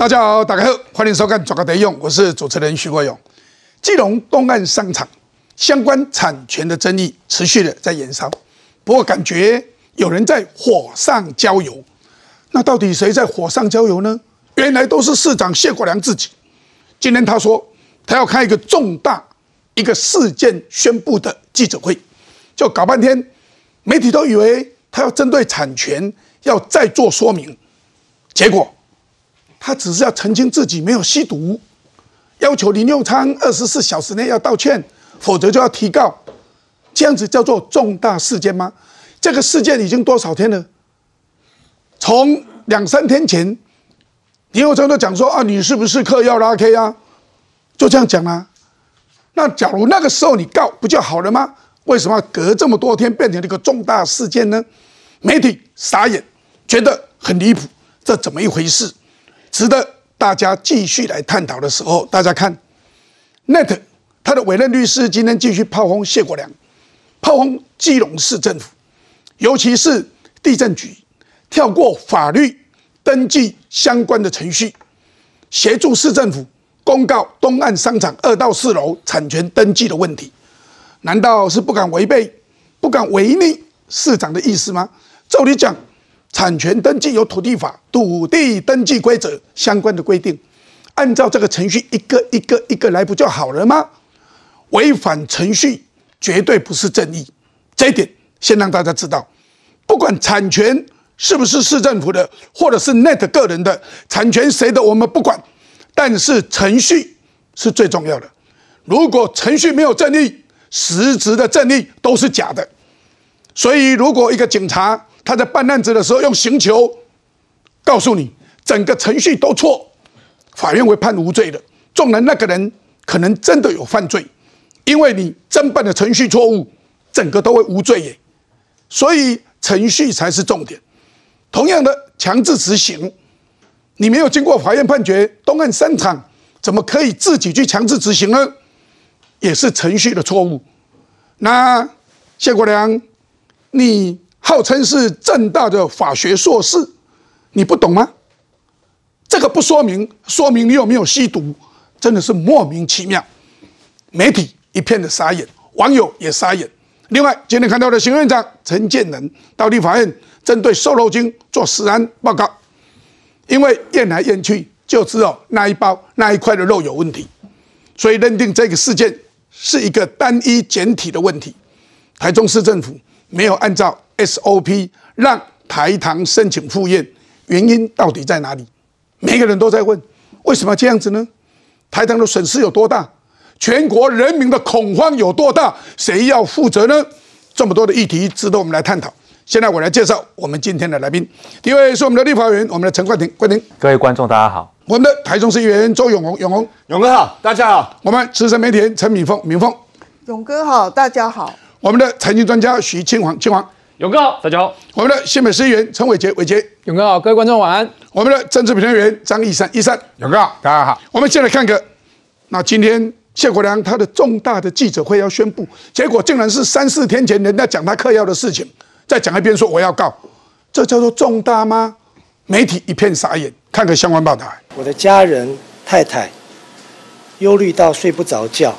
大家好，大家好，欢迎收看《转个得用》，我是主持人徐国勇。基隆东岸商场相关产权的争议持续的在延烧，不过感觉有人在火上浇油。那到底谁在火上浇油呢？原来都是市长谢国良自己。今天他说他要开一个重大一个事件宣布的记者会，就搞半天，媒体都以为他要针对产权要再做说明，结果。他只是要澄清自己没有吸毒，要求林佑昌二十四小时内要道歉，否则就要提告。这样子叫做重大事件吗？这个事件已经多少天了？从两三天前，林佑昌都讲说啊，你是不是嗑药拉 K 啊？就这样讲啊。那假如那个时候你告不就好了吗？为什么隔这么多天变成了一个重大事件呢？媒体傻眼，觉得很离谱，这怎么一回事？值得大家继续来探讨的时候，大家看，Net 他的委任律师今天继续炮轰谢国良，炮轰基隆市政府，尤其是地震局跳过法律登记相关的程序，协助市政府公告东岸商场二到四楼产权登记的问题，难道是不敢违背、不敢违逆市长的意思吗？照理讲。产权登记有土地法、土地登记规则相关的规定，按照这个程序一个一个一个来不就好了吗？违反程序绝对不是正义，这一点先让大家知道。不管产权是不是市政府的，或者是 Net 个人的产权谁的，我们不管，但是程序是最重要的。如果程序没有正义，实质的正义都是假的。所以，如果一个警察，他在办案子的时候用刑求告诉你整个程序都错，法院会判无罪的。纵然那个人可能真的有犯罪，因为你侦办的程序错误，整个都会无罪耶。所以程序才是重点。同样的强制执行，你没有经过法院判决，东岸商场怎么可以自己去强制执行呢？也是程序的错误。那谢国良，你。号称是正大的法学硕士，你不懂吗？这个不说明，说明你有没有吸毒，真的是莫名其妙。媒体一片的傻眼，网友也傻眼。另外，今天看到的行院长陈建仁到立法院针对瘦肉精做实案报告，因为验来验去就知道那一包那一块的肉有问题，所以认定这个事件是一个单一简体的问题。台中市政府没有按照。SOP 让台糖申请复验，原因到底在哪里？每个人都在问，为什么这样子呢？台糖的损失有多大？全国人民的恐慌有多大？谁要负责呢？这么多的议题值得我们来探讨。现在我来介绍我们今天的来宾，第一位是我们的立法委员，我们的陈冠廷，冠廷。各位观众，大家好。我们的台中市议员周永红，永红，永哥好，大家好。我们资深媒体人陈敏峰，敏峰。永哥好，大家好。我们的财经专家徐清煌，清煌。勇哥好，大家好。我们的新北市议员陈伟杰，伟杰。勇哥好，各位观众晚安。我们的政治评论员张义山，义山。勇哥好，大家好。我们先来看个，那今天谢国良他的重大的记者会要宣布，结果竟然是三四天前人家讲他嗑药的事情，再讲一遍说我要告，这叫做重大吗？媒体一片傻眼。看个相关报道。我的家人太太忧虑到睡不着觉，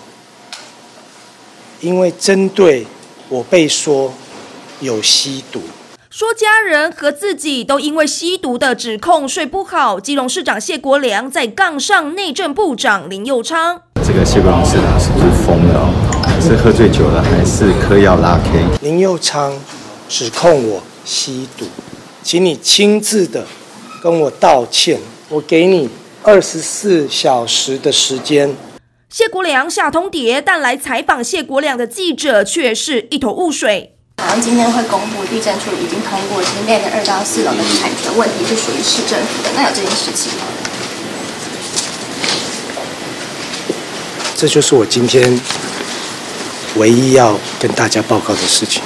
因为针对我被说。有吸毒，说家人和自己都因为吸毒的指控睡不好。基隆市长谢国良在杠上内政部长林佑昌。这个谢国良市长是不是疯了？是喝醉酒了，还是嗑药拉 K？林佑昌指控我吸毒，请你亲自的跟我道歉。我给你二十四小时的时间。谢国良下通牒，但来采访谢国良的记者却是一头雾水。好像今天会公布地震处已经通过，其实内的二到四楼的产权问题是属于市政府的，那有这件事情吗？这就是我今天唯一要跟大家报告的事情。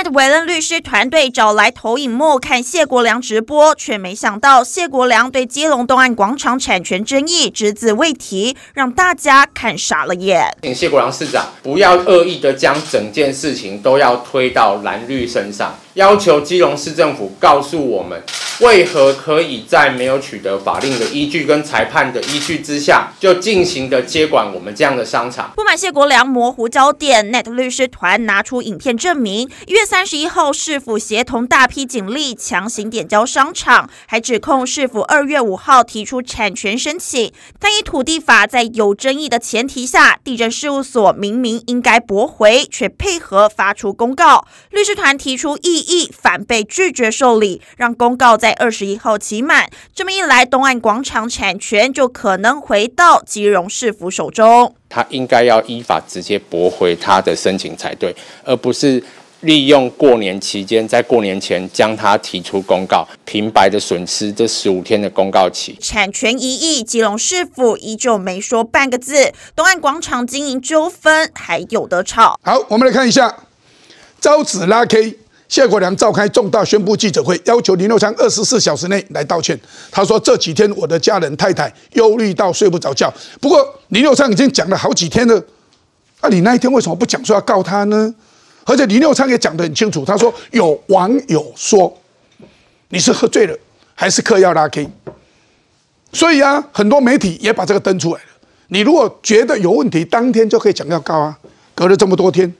Net 维恩律师团队找来投影幕看谢国良直播，却没想到谢国良对基隆东岸广场产权争议只字未提，让大家看傻了眼。请谢国良市长不要恶意的将整件事情都要推到蓝绿身上。要求基隆市政府告诉我们，为何可以在没有取得法令的依据跟裁判的依据之下，就进行的接管我们这样的商场？不满谢国良模糊焦点，Net 律师团拿出影片证明，一月三十一号市府协同大批警力强行点交商场，还指控市府二月五号提出产权申请，但以土地法在有争议的前提下，地震事务所明明应该驳回，却配合发出公告。律师团提出异议，反被拒绝受理，让公告在二十一号期满。这么一来，东岸广场产权就可能回到基隆市府手中。他应该要依法直接驳回他的申请才对，而不是利用过年期间，在过年前将他提出公告，平白的损失这十五天的公告期。产权一役，基隆市府依旧没说半个字。东岸广场经营纠纷还有得吵。好，我们来看一下，招子拉 K。谢国良召开重大宣布记者会，要求林佑昌二十四小时内来道歉。他说：“这几天我的家人太太忧虑到睡不着觉。”不过林佑昌已经讲了好几天了，啊，你那一天为什么不讲说要告他呢？而且林佑昌也讲得很清楚，他说有网友说你是喝醉了还是嗑药拉 K，所以啊，很多媒体也把这个登出来了。你如果觉得有问题，当天就可以讲要告啊。隔了这么多天，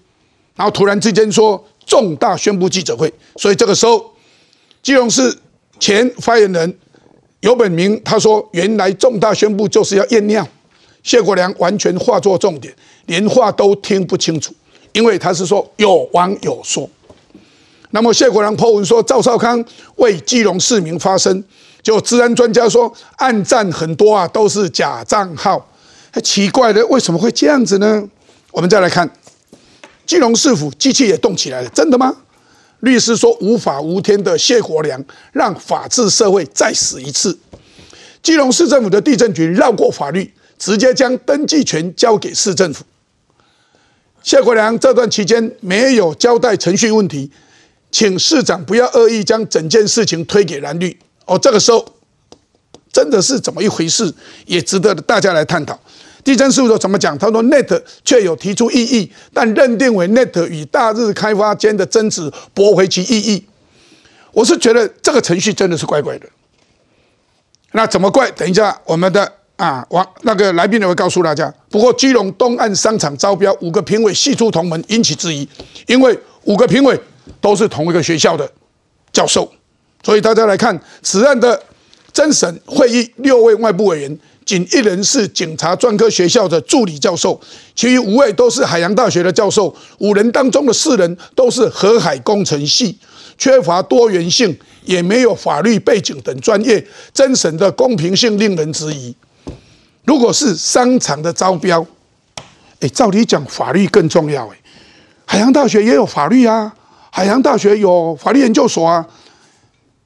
然后突然之间说。重大宣布记者会，所以这个时候，基隆市前发言人尤本明他说：“原来重大宣布就是要验尿。”谢国良完全化作重点，连话都听不清楚，因为他是说有网友说。那么谢国良破文说赵少康为基隆市民发声，就治安专家说暗战很多啊，都是假账号。奇怪的，为什么会这样子呢？我们再来看。基隆市府机器也动起来了，真的吗？律师说无法无天的谢国良，让法治社会再死一次。基隆市政府的地震局绕过法律，直接将登记权交给市政府。谢国良这段期间没有交代程序问题，请市长不要恶意将整件事情推给蓝绿。哦，这个时候真的是怎么一回事，也值得大家来探讨。地震事务所怎么讲？他说，Net 却有提出异议，但认定为 Net 与大日开发间的争执驳回其异议。我是觉得这个程序真的是怪怪的。那怎么怪？等一下，我们的啊王那个来宾也会告诉大家。不过，基隆东岸商场招标五个评委系出同门，引起质疑，因为五个评委都是同一个学校的教授，所以大家来看此案的侦审会议，六位外部委员。仅一人是警察专科学校的助理教授，其余五位都是海洋大学的教授。五人当中的四人都是河海工程系，缺乏多元性，也没有法律背景等专业，真审的公平性令人质疑。如果是商场的招标，哎，照理讲法律更重要。哎，海洋大学也有法律啊，海洋大学有法律研究所啊，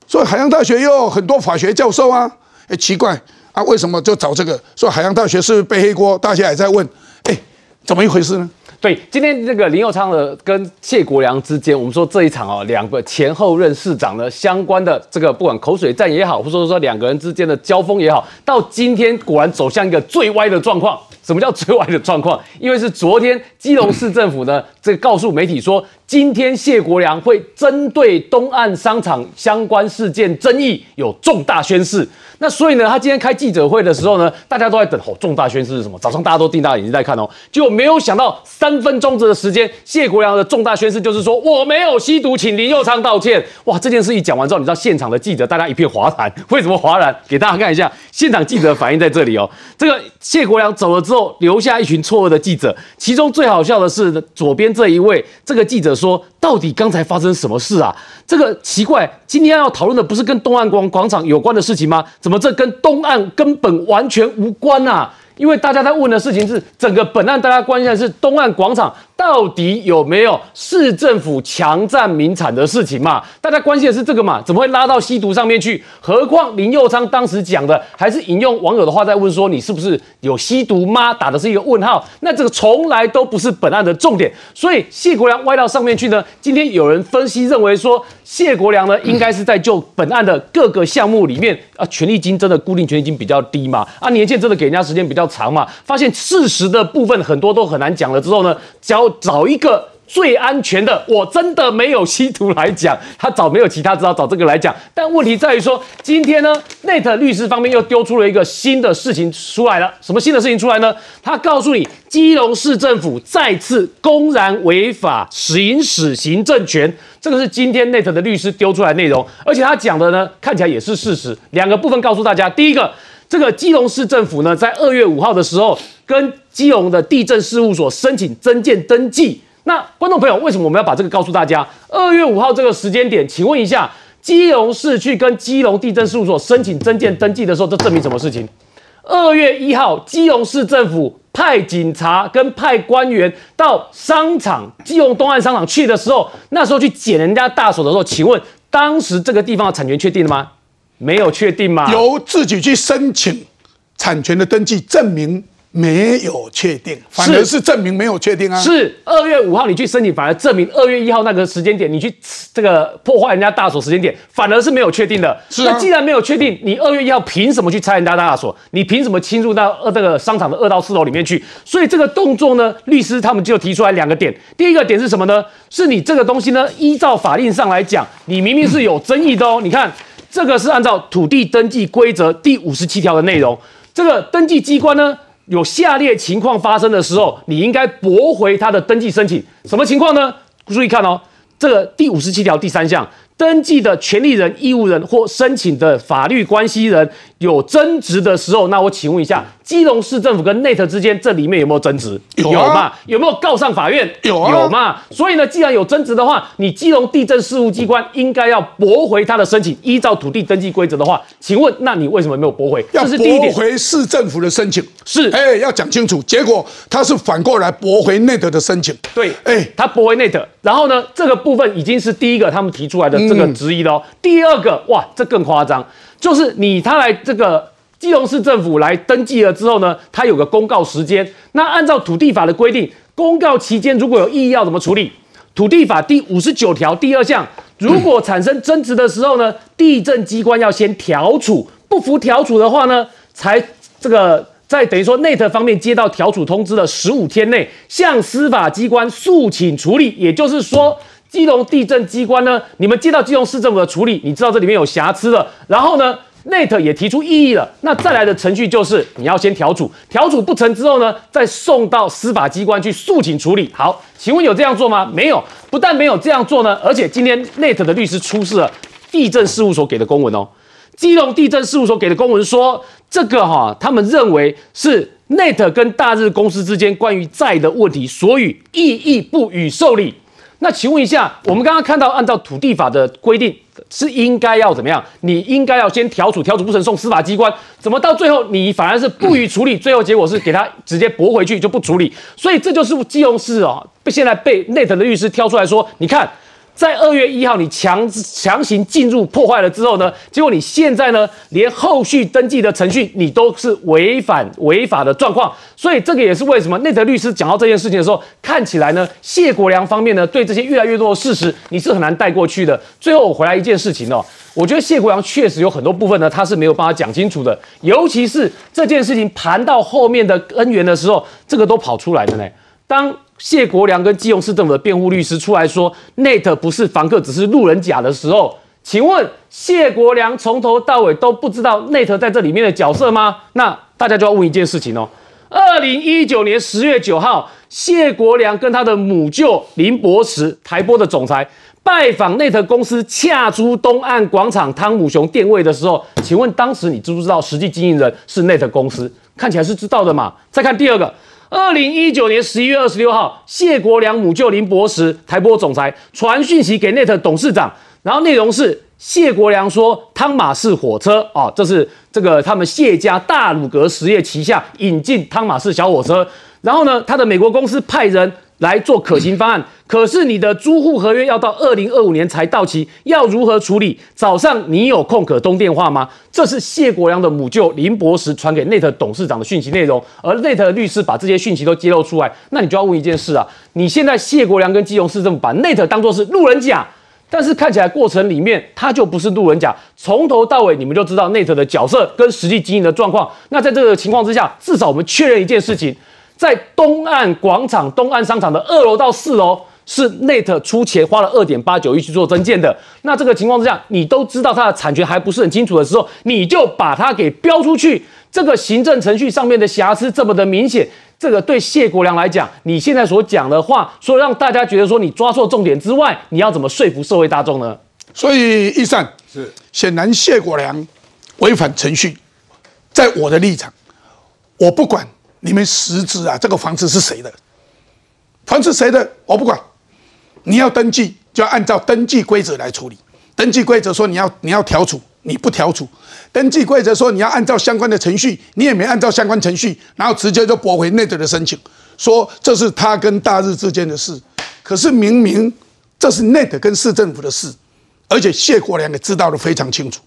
所以海洋大学也有很多法学教授啊。哎，奇怪。啊，为什么就找这个？说海洋大学是不是背黑锅？大家也在问，哎，怎么一回事呢？对，今天这个林佑昌的跟谢国良之间，我们说这一场哦，两个前后任市长的相关的这个不管口水战也好，或者说说两个人之间的交锋也好，到今天果然走向一个最歪的状况。什么叫最歪的状况？因为是昨天基隆市政府呢，这告诉媒体说，今天谢国良会针对东岸商场相关事件争议有重大宣誓。那所以呢，他今天开记者会的时候呢，大家都在等哦，重大宣誓是什么？早上大家都盯大眼睛在看哦，结果没有想到三分钟的时间，谢国良的重大宣誓就是说我没有吸毒，请林佑昌道歉。哇，这件事一讲完之后，你知道现场的记者大家一片哗然，为什么哗然？给大家看一下现场记者反应在这里哦。这个谢国良走了之后，留下一群错愕的记者，其中最好笑的是左边这一位，这个记者说，到底刚才发生什么事啊？这个奇怪，今天要讨论的不是跟东岸广广场有关的事情吗？怎么这跟东岸根本完全无关啊？因为大家在问的事情是整个本案，大家关心的是东岸广场。到底有没有市政府强占民产的事情嘛？大家关心的是这个嘛？怎么会拉到吸毒上面去？何况林佑昌当时讲的还是引用网友的话在问说你是不是有吸毒吗？打的是一个问号。那这个从来都不是本案的重点。所以谢国良歪到上面去呢？今天有人分析认为说谢国良呢应该是在就本案的各个项目里面啊，权利金真的固定权利金比较低嘛？啊，年限真的给人家时间比较长嘛？发现事实的部分很多都很难讲了之后呢，交。找一个最安全的，我真的没有稀图来讲，他找没有其他，只好找这个来讲。但问题在于说，今天呢，Net 律师方面又丢出了一个新的事情出来了。什么新的事情出来呢？他告诉你，基隆市政府再次公然违法行使行政权，这个是今天 Net 的律师丢出来内容，而且他讲的呢，看起来也是事实。两个部分告诉大家，第一个，这个基隆市政府呢，在二月五号的时候，跟基隆的地震事务所申请增建登记。那观众朋友，为什么我们要把这个告诉大家？二月五号这个时间点，请问一下，基隆市去跟基隆地震事务所申请增建登记的时候，这证明什么事情？二月一号，基隆市政府派警察跟派官员到商场基隆东岸商场去的时候，那时候去捡人家大锁的时候，请问当时这个地方的产权确定了吗？没有确定吗？由自己去申请产权的登记证明。没有确定，反而是证明没有确定啊。是二月五号你去申请，反而证明二月一号那个时间点你去这个破坏人家大锁时间点，反而是没有确定的。是那既然没有确定，你二月一号凭什么去拆人家大锁？你凭什么侵入到二这个商场的二到四楼里面去？所以这个动作呢，律师他们就提出来两个点。第一个点是什么呢？是你这个东西呢，依照法令上来讲，你明明是有争议的哦。你看这个是按照土地登记规则第五十七条的内容，这个登记机关呢。有下列情况发生的时候，你应该驳回他的登记申请。什么情况呢？注意看哦，这个第五十七条第三项。登记的权利人、义务人或申请的法律关系人有争执的时候，那我请问一下，基隆市政府跟 Net 之间这里面有没有争执？有嘛？有没有告上法院？有啊，有嘛？所以呢，既然有争执的话，你基隆地震事务机关应该要驳回他的申请。依照土地登记规则的话，请问，那你为什么没有驳回？要驳回市政府的申请，是哎，要讲清楚。结果他是反过来驳回 Net 的申请。对，哎，他驳回 Net，然后呢，这个部分已经是第一个他们提出来的。这个质疑喽，第二个哇，这更夸张，就是你他来这个基隆市政府来登记了之后呢，他有个公告时间。那按照土地法的规定，公告期间如果有异议要怎么处理？土地法第五十九条第二项，如果产生争执的时候呢，地震机关要先调处，不服调处的话呢，才这个在等于说内特方面接到调处通知的十五天内，向司法机关诉请处理。也就是说。基隆地震机关呢？你们接到基隆市政府的处理，你知道这里面有瑕疵了。然后呢，Net 也提出异议了。那再来的程序就是你要先调处，调处不成之后呢，再送到司法机关去诉请处理。好，请问有这样做吗？没有，不但没有这样做呢，而且今天 Net 的律师出示了地震事务所给的公文哦。基隆地震事务所给的公文说，这个哈，他们认为是 Net 跟大日公司之间关于债的问题，所以异议不予受理。那请问一下，我们刚刚看到，按照土地法的规定，是应该要怎么样？你应该要先调处，调处不成送司法机关，怎么到最后你反而是不予处理？最后结果是给他直接驳回去就不处理，所以这就是基隆市哦，被现在被 Net 的律师挑出来说，你看。在二月一号，你强强行进入破坏了之后呢？结果你现在呢，连后续登记的程序你都是违反违法的状况。所以这个也是为什么内德律师讲到这件事情的时候，看起来呢，谢国良方面呢，对这些越来越多的事实，你是很难带过去的。最后我回来一件事情哦，我觉得谢国良确实有很多部分呢，他是没有办法讲清楚的，尤其是这件事情盘到后面的根源的时候，这个都跑出来的呢。当谢国良跟基隆市政府的辩护律师出来说，Net 不是房客，只是路人甲的时候，请问谢国良从头到尾都不知道 Net 在这里面的角色吗？那大家就要问一件事情哦。二零一九年十月九号，谢国良跟他的母舅林博慈，台波的总裁，拜访 Net 公司洽租东岸广场汤姆熊店位的时候，请问当时你知不知道实际经营人是 Net 公司？看起来是知道的嘛。再看第二个。二零一九年十一月二十六号，谢国良母舅林博时，台播总裁传讯息给 Net 董事长，然后内容是谢国良说汤马士火车啊，这是这个他们谢家大鲁阁实业旗下引进汤马士小火车，然后呢，他的美国公司派人。来做可行方案，可是你的租户合约要到二零二五年才到期，要如何处理？早上你有空可通电话吗？这是谢国良的母舅林博时传给 Net 董事长的讯息内容，而 Net 的律师把这些讯息都揭露出来，那你就要问一件事啊，你现在谢国良跟基隆市政府把 Net 当作是路人甲，但是看起来过程里面他就不是路人甲，从头到尾你们就知道 Net 的角色跟实际经营的状况。那在这个情况之下，至少我们确认一件事情。在东岸广场、东岸商场的二楼到四楼，是 Net 出钱花了二点八九亿去做增建的。那这个情况之下，你都知道它的产权还不是很清楚的时候，你就把它给标出去，这个行政程序上面的瑕疵这么的明显，这个对谢国良来讲，你现在所讲的话，说让大家觉得说你抓错重点之外，你要怎么说服社会大众呢？所以易善是显然谢国良违反程序，在我的立场，我不管你们实质啊，这个房子是谁的，房子谁的我不管，你要登记就要按照登记规则来处理。登记规则说你要你要调处，你不调处；登记规则说你要按照相关的程序，你也没按照相关程序，然后直接就驳回内德的申请，说这是他跟大日之间的事。可是明明这是内德跟市政府的事，而且谢国良也知道的非常清楚。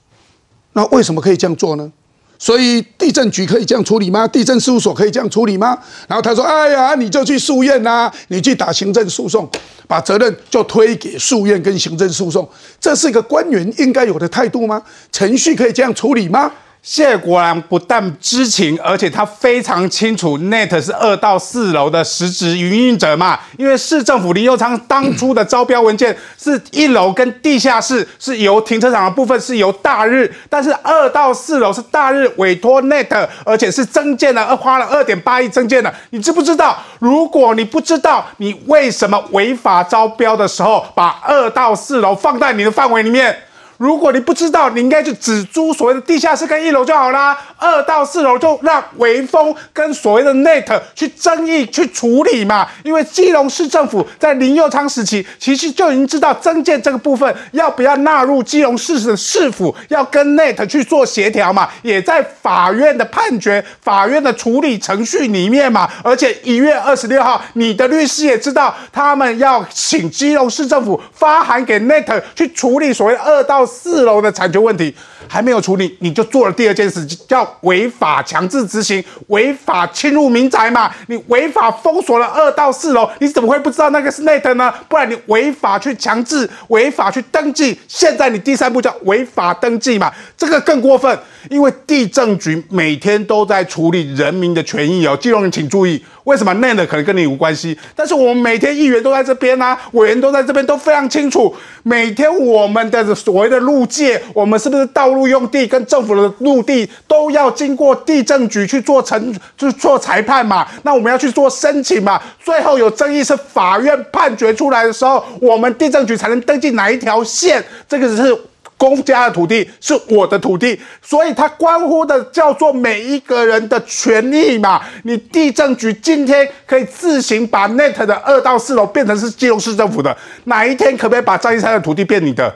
那为什么可以这样做呢？所以地震局可以这样处理吗？地震事务所可以这样处理吗？然后他说：“哎呀，你就去诉愿呐、你去打行政诉讼，把责任就推给诉愿跟行政诉讼，这是一个官员应该有的态度吗？程序可以这样处理吗？”谢国良不但知情，而且他非常清楚，Net 是二到四楼的实质营运者嘛。因为市政府林佑昌当初的招标文件是一楼跟地下室是由停车场的部分是由大日，但是二到四楼是大日委托 Net，而且是增建了，花了二点八亿增建的。你知不知道？如果你不知道，你为什么违法招标的时候把二到四楼放在你的范围里面？如果你不知道，你应该就只租所谓的地下室跟一楼就好啦，二到四楼就让微风跟所谓的 Net 去争议去处理嘛。因为基隆市政府在林佑昌时期，其实就已经知道增建这个部分要不要纳入基隆市的市府，要跟 Net 去做协调嘛，也在法院的判决、法院的处理程序里面嘛。而且一月二十六号，你的律师也知道，他们要请基隆市政府发函给 Net 去处理所谓二到四楼的产权问题还没有处理，你就做了第二件事，叫违法强制执行、违法侵入民宅嘛？你违法封锁了二到四楼，你怎么会不知道那个是 net 呢？不然你违法去强制、违法去登记，现在你第三步叫违法登记嘛？这个更过分，因为地政局每天都在处理人民的权益哦。基隆人请注意，为什么内藤可能跟你无关系？但是我们每天议员都在这边啊，委员都在这边，都非常清楚，每天我们的所谓的路界，我们是不是到道路用地跟政府的陆地都要经过地政局去做成，去做裁判嘛？那我们要去做申请嘛？最后有争议是法院判决出来的时候，我们地政局才能登记哪一条线，这个是。公家的土地是我的土地，所以它关乎的叫做每一个人的权利嘛。你地政局今天可以自行把 Net 的二到四楼变成是基隆市政府的，哪一天可不可以把张一山的土地变你的？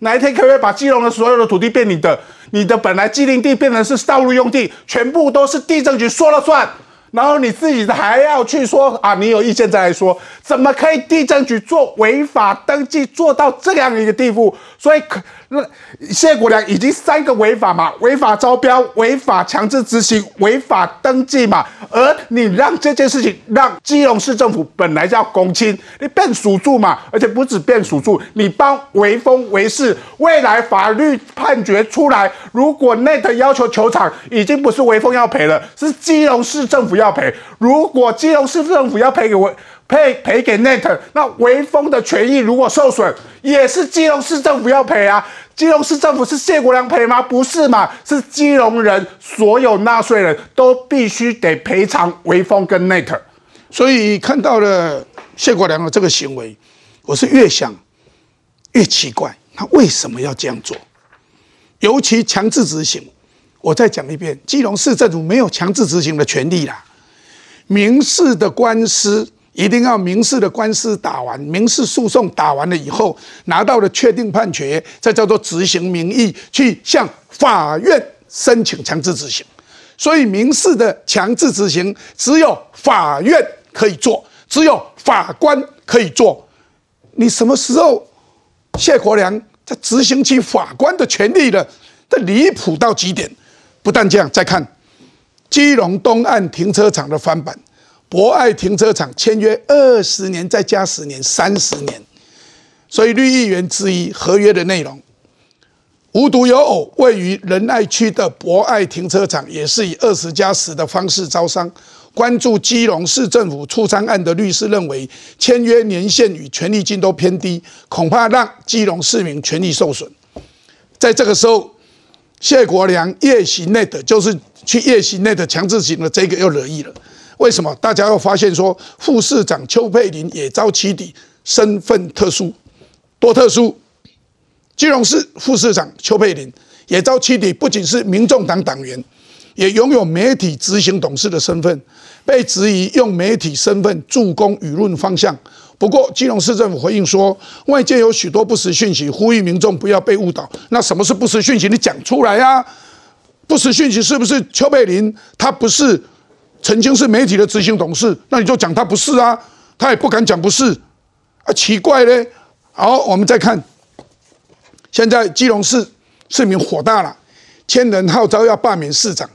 哪一天可不可以把基隆的所有的土地变你的？你的本来既定地变成是道路用地，全部都是地政局说了算。然后你自己还要去说啊，你有意见再来说，怎么可以地政局做违法登记做到这样一个地步？所以可那谢国良已经三个违法嘛，违法招标、违法强制执行、违法登记嘛，而你让这件事情让基隆市政府本来叫公亲，你变属住嘛，而且不止变属住，你帮微风为事，未来法律判决出来，如果 Net 要求球场已经不是微风要赔了，是基隆市政府要赔，如果基隆市政府要赔给我赔赔给 Net，那微风的权益如果受损，也是基隆市政府要赔啊。基隆市政府是谢国良赔吗？不是嘛，是基隆人所有纳税人都必须得赔偿微风跟 Net。所以看到了谢国良的这个行为，我是越想越奇怪，他为什么要这样做？尤其强制执行，我再讲一遍，基隆市政府没有强制执行的权利啦。民事的官司一定要民事的官司打完，民事诉讼打完了以后，拿到了确定判决，再叫做执行民意，去向法院申请强制执行。所以民事的强制执行只有法院可以做，只有法官可以做。你什么时候谢国良在执行起法官的权利了？这离谱到极点。不但这样，再看基隆东岸停车场的翻版，博爱停车场签约二十年，再加十年，三十年。所以绿议员质疑合约的内容。无独有偶，位于仁爱区的博爱停车场也是以二十加十的方式招商。关注基隆市政府出仓案的律师认为，签约年限与权利金都偏低，恐怕让基隆市民权利受损。在这个时候，谢国良夜行内的，就是去夜行内的强制型的这个又惹意了。为什么？大家又发现说，副市长邱佩玲也遭起底，身份特殊，多特殊？基隆市副市长邱佩玲也遭起底，不仅是民众党党员。也拥有媒体执行董事的身份，被质疑用媒体身份助攻舆论方向。不过，基隆市政府回应说，外界有许多不实讯息，呼吁民众不要被误导。那什么是不实讯息？你讲出来呀！不实讯息是不是邱佩林？他不是曾经是媒体的执行董事，那你就讲他不是啊？他也不敢讲不是啊，奇怪嘞。好，我们再看，现在基隆市市民火大了，千人号召要罢免市长。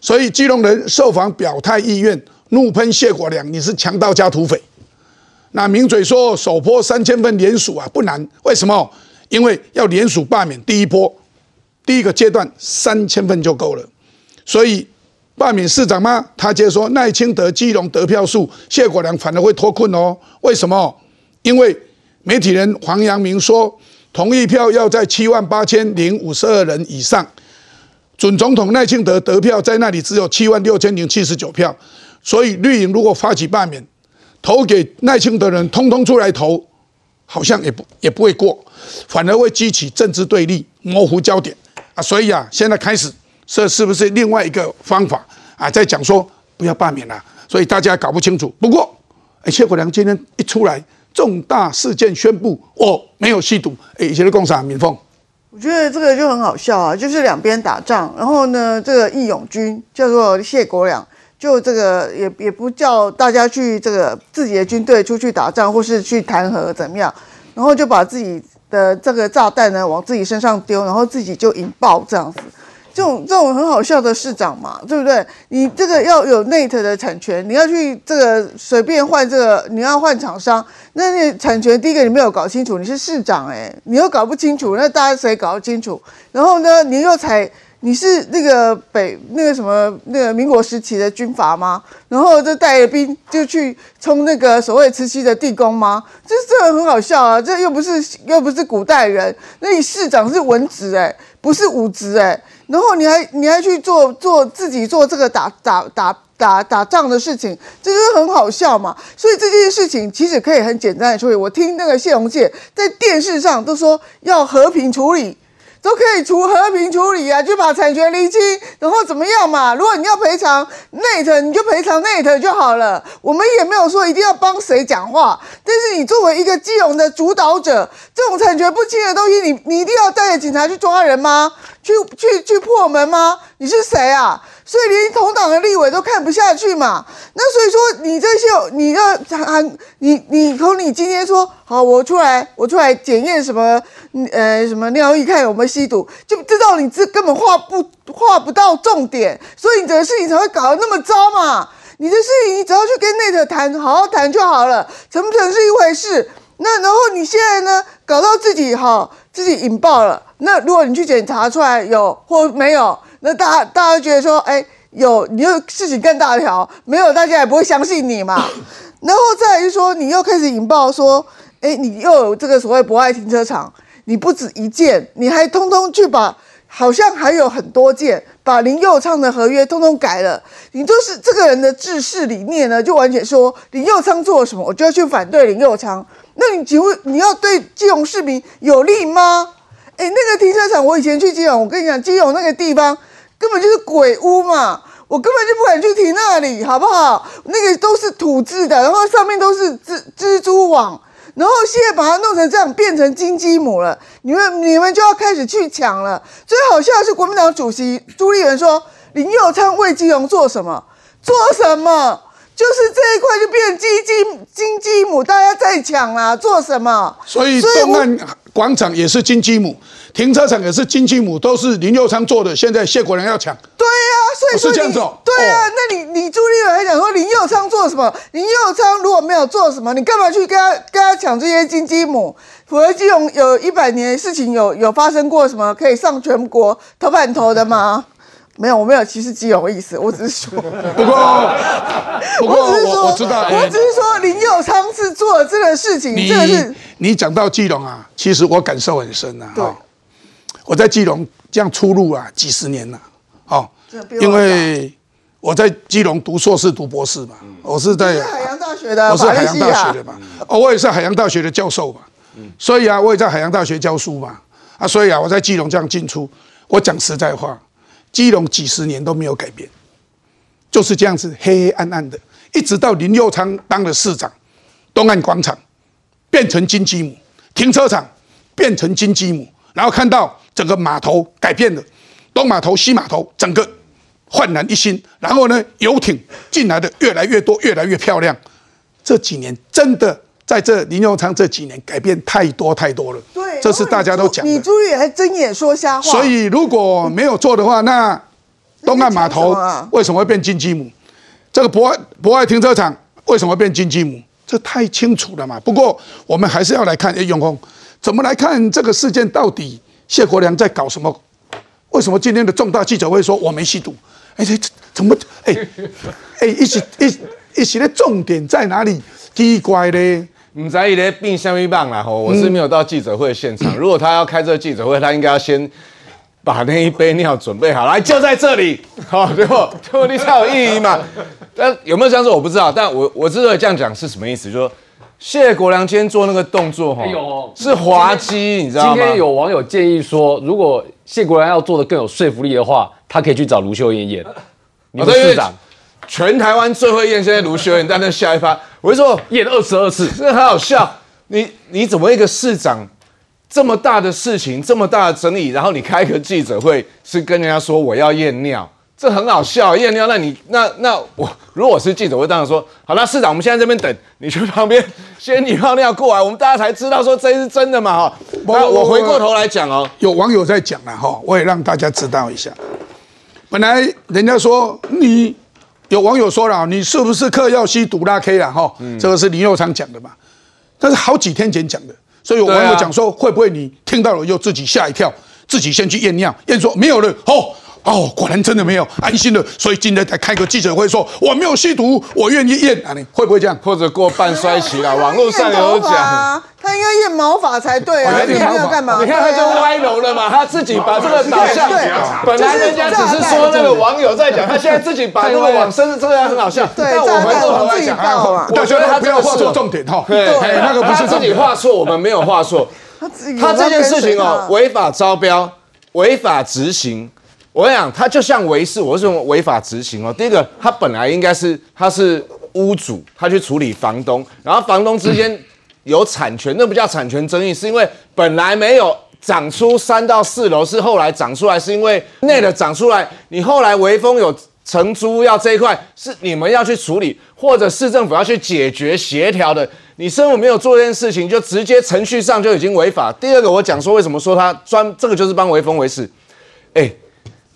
所以基隆人受访表态意愿，怒喷谢国良，你是强盗加土匪。那名嘴说首波三千份联署啊不难，为什么？因为要联署罢免第一波，第一个阶段三千份就够了。所以罢免市长吗？他接着说赖清德基隆得票数，谢国良反而会脱困哦。为什么？因为媒体人黄阳明说，同意票要在七万八千零五十二人以上。准总统赖清德得票在那里只有七万六千零七十九票，所以绿营如果发起罢免，投给赖清德人通通出来投，好像也不也不会过，反而会激起政治对立，模糊焦点啊！所以啊，现在开始这是不是另外一个方法啊？在讲说不要罢免了，所以大家搞不清楚。不过，哎，谢国良今天一出来，重大事件宣布，我没有吸毒。哎，以前的共产党民凤。我觉得这个就很好笑啊，就是两边打仗，然后呢，这个义勇军叫做谢国良，就这个也也不叫大家去这个自己的军队出去打仗或是去弹劾怎么样，然后就把自己的这个炸弹呢往自己身上丢，然后自己就引爆这样子。这种这种很好笑的市长嘛，对不对？你这个要有 Net 的产权，你要去这个随便换这个，你要换厂商，那那产权第一个你没有搞清楚，你是市长哎，你又搞不清楚，那大家谁搞得清楚？然后呢，你又才你是那个北那个什么那个民国时期的军阀吗？然后就带着兵就去冲那个所谓慈禧的地宫吗？这这很好笑啊！这又不是又不是古代人，那你市长是文职哎，不是武职哎。然后你还你还去做做自己做这个打打打打打仗的事情，这就是很好笑嘛。所以这件事情其实可以很简单的处理。我听那个谢宏介在电视上都说要和平处理，都可以除和平处理啊，就把产权厘清，然后怎么样嘛？如果你要赔偿 Net，你就赔偿 Net 就好了。我们也没有说一定要帮谁讲话，但是你作为一个基隆的主导者，这种产权不清的东西，你你一定要带着警察去抓人吗？去去去破门吗？你是谁啊？所以连同党的立委都看不下去嘛。那所以说你这些，你要喊你你从你今天说好，我出来我出来检验什么呃什么尿液，看有没有吸毒，就知道你这根本画不画不到重点，所以你整个事情才会搞得那么糟嘛。你的事情你只要去跟内特谈，好好谈就好了，成不成是一回事。那然后你现在呢，搞到自己哈自己引爆了。那如果你去检查出来有或没有，那大家大家觉得说，哎，有，你又事情更大条；没有，大家也不会相信你嘛。然后再来就说，你又开始引爆说，哎，你又有这个所谓博爱停车场，你不止一件，你还通通去把，好像还有很多件，把林佑昌的合约通通改了。你就是这个人的治世理念呢，就完全说林佑昌做了什么，我就要去反对林佑昌。那你请问你要对基隆市民有利吗？哎，那个停车场，我以前去基隆，我跟你讲，基隆那个地方根本就是鬼屋嘛，我根本就不敢去停那里，好不好？那个都是土制的，然后上面都是蜘蜘蛛网，然后现在把它弄成这样，变成金鸡母了，你们你们就要开始去抢了。最好笑的是，国民党主席朱立伦说，林佑昌为基隆做什么？做什么？就是这一块就变金鸡金鸡母，大家在抢啦，做什么？所以动案广场也是金鸡母，停车场也是金鸡母，都是林佑昌做的。现在谢国良要抢，对呀、所以说你是这样子哦对啊，哦那你你朱立伦还讲说林佑昌做什么？林佑昌如果没有做什么，你干嘛去跟他跟他抢这些金鸡母？普和金融有一百年事情有有发生过什么可以上全国头版头的吗？没有，我没有歧视基友的意思，我只是说，不过不过我只是说，我我知道，哎我只是说林佑昌是做了这个事情，这个是你你讲到基隆啊，其实我感受很深呐、啊。对哈我在基隆这样出入啊几十年了，哦因为我在基隆读硕士、读博士嘛，我是在是海洋大学的我是海洋大学的嘛，哦，我也是海洋大学的教授嘛，所以啊，我也在海洋大学教书嘛，啊，所以啊，我在基隆这样进出，我讲实在话，基隆几十年都没有改变，就是这样子黑黑暗暗的，一直到林佑昌当了市长，东岸广场变成金鸡母，停车场变成金鸡母，然后看到整个码头改变了，东码头、西码头整个焕然一新，然后呢，游艇进来的越来越多，越来越漂亮。这几年真的在这林永昌这几年改变太多太多了，对，这是大家都讲的。你朱立还睁眼说瞎话，所以如果没有做的话，那东岸码你头为什么会变金鸡母？这个博爱博爱停车场为什么会变金鸡母？这太清楚了嘛。不过我们还是要来看，哎，永红怎么来看这个事件？到底谢国良在搞什么？为什么今天的重大记者会说我没吸毒？哎，这这怎么？哎 哎，一起一一起的重点在哪里？奇怪嘞。唔知伊咧变虾米棒啦吼，我是没有到记者会现场。如果他要开这个记者会，他应该要先把那一杯尿准备好，来就在这里，好，对不？对不？你才有意义嘛。但有没有这样做我不知道，但我我之所以这样讲是什么意思？就是说谢国良今天做那个动作哈是滑稽，你知道吗？今天有网友建议说，如果谢国良要做的更有说服力的话，他可以去找卢秀燕演，你们市长全台湾最会演现在卢秀燕，但那下一趴，我就说演二十二次，真的很好笑。你你怎么一个市长这么大的事情，这么大的争议，然后你开一个记者会是跟人家说我要验尿，这很好笑。验尿，那你那那我如果我是记者，我会当然说好，那市长我们现在这边等，你去旁边先你泡尿过来，我们大家才知道说这是真的嘛哈。那我回过头来讲哦，有网友在讲了哈，我也让大家知道一下。本来人家说你有网友说了，你是不是嗑药吸毒拉 K 了哈？这个是林佑昌讲的嘛？但是好几天前讲的，所以有网友讲说，会不会你听到了又自己吓一跳，自己先去验尿，验说没有了哦。哦，果然真的没有，安心了，所以今天才开个记者会说我没有吸毒，我愿意验啊，你会不会这样？或者过半衰期了，网络上有讲。啊，他应该验毛发才对啊，验哦验毛发尿干嘛？你看他就歪楼了嘛，他自己把这个导向对，本来人家只是说那个网友在讲，他现在自己把这个往深，这个很好笑。对但我回过头来讲，啊我觉得他不要画错重点哈，对，哎那个不是自己。画错，我们没有画错。他自己他这件事情哦，我违法招标、违法执行，我跟你讲，他就像维氏，我是用违法执行哦。第一个，他本来应该是他是屋主，他去处理房东，然后房东之间 有产权，那不叫产权争议，是因为本来没有。长出三到四楼是后来长出来，是因为内的长出来，你后来微风有承租要这一块是你们要去处理，或者市政府要去解决协调的。你政府没有做这件事情，就直接程序上就已经违法。第二个，我讲说为什么说他专这个就是帮微风为事，哎，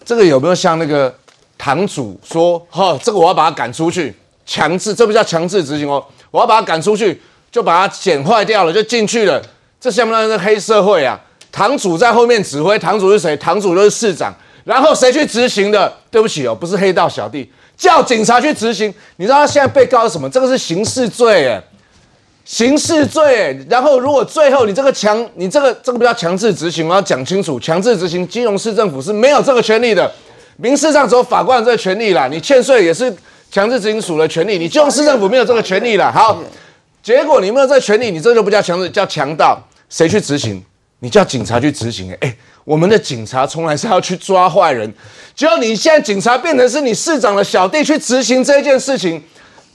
这个有没有像那个堂主说，哈、这个我要把他赶出去，强制，这不叫强制执行哦，我要把他赶出去，就把他剪坏掉了，就进去了，这相不相当于黑社会啊？堂主在后面指挥，堂主是谁？堂主就是市长，然后谁去执行的？对不起哦，不是黑道小弟，叫警察去执行。你知道他现在被告什么？这个是刑事罪，哎，刑事罪。哎然后如果最后你这个强，你这个这个不叫强制执行，我要讲清楚，强制执行，金融市政府是没有这个权利的，民事上只有法官有这个权利啦。你欠税也是强制执行署的权利，你金融市政府没有这个权利啦。好，结果你没有这个权利，你这就不叫强制，叫强盗。谁去执行？你叫警察去执行、哎、我们的警察从来是要去抓坏人，只有你现在警察变成是你市长的小弟去执行这件事情，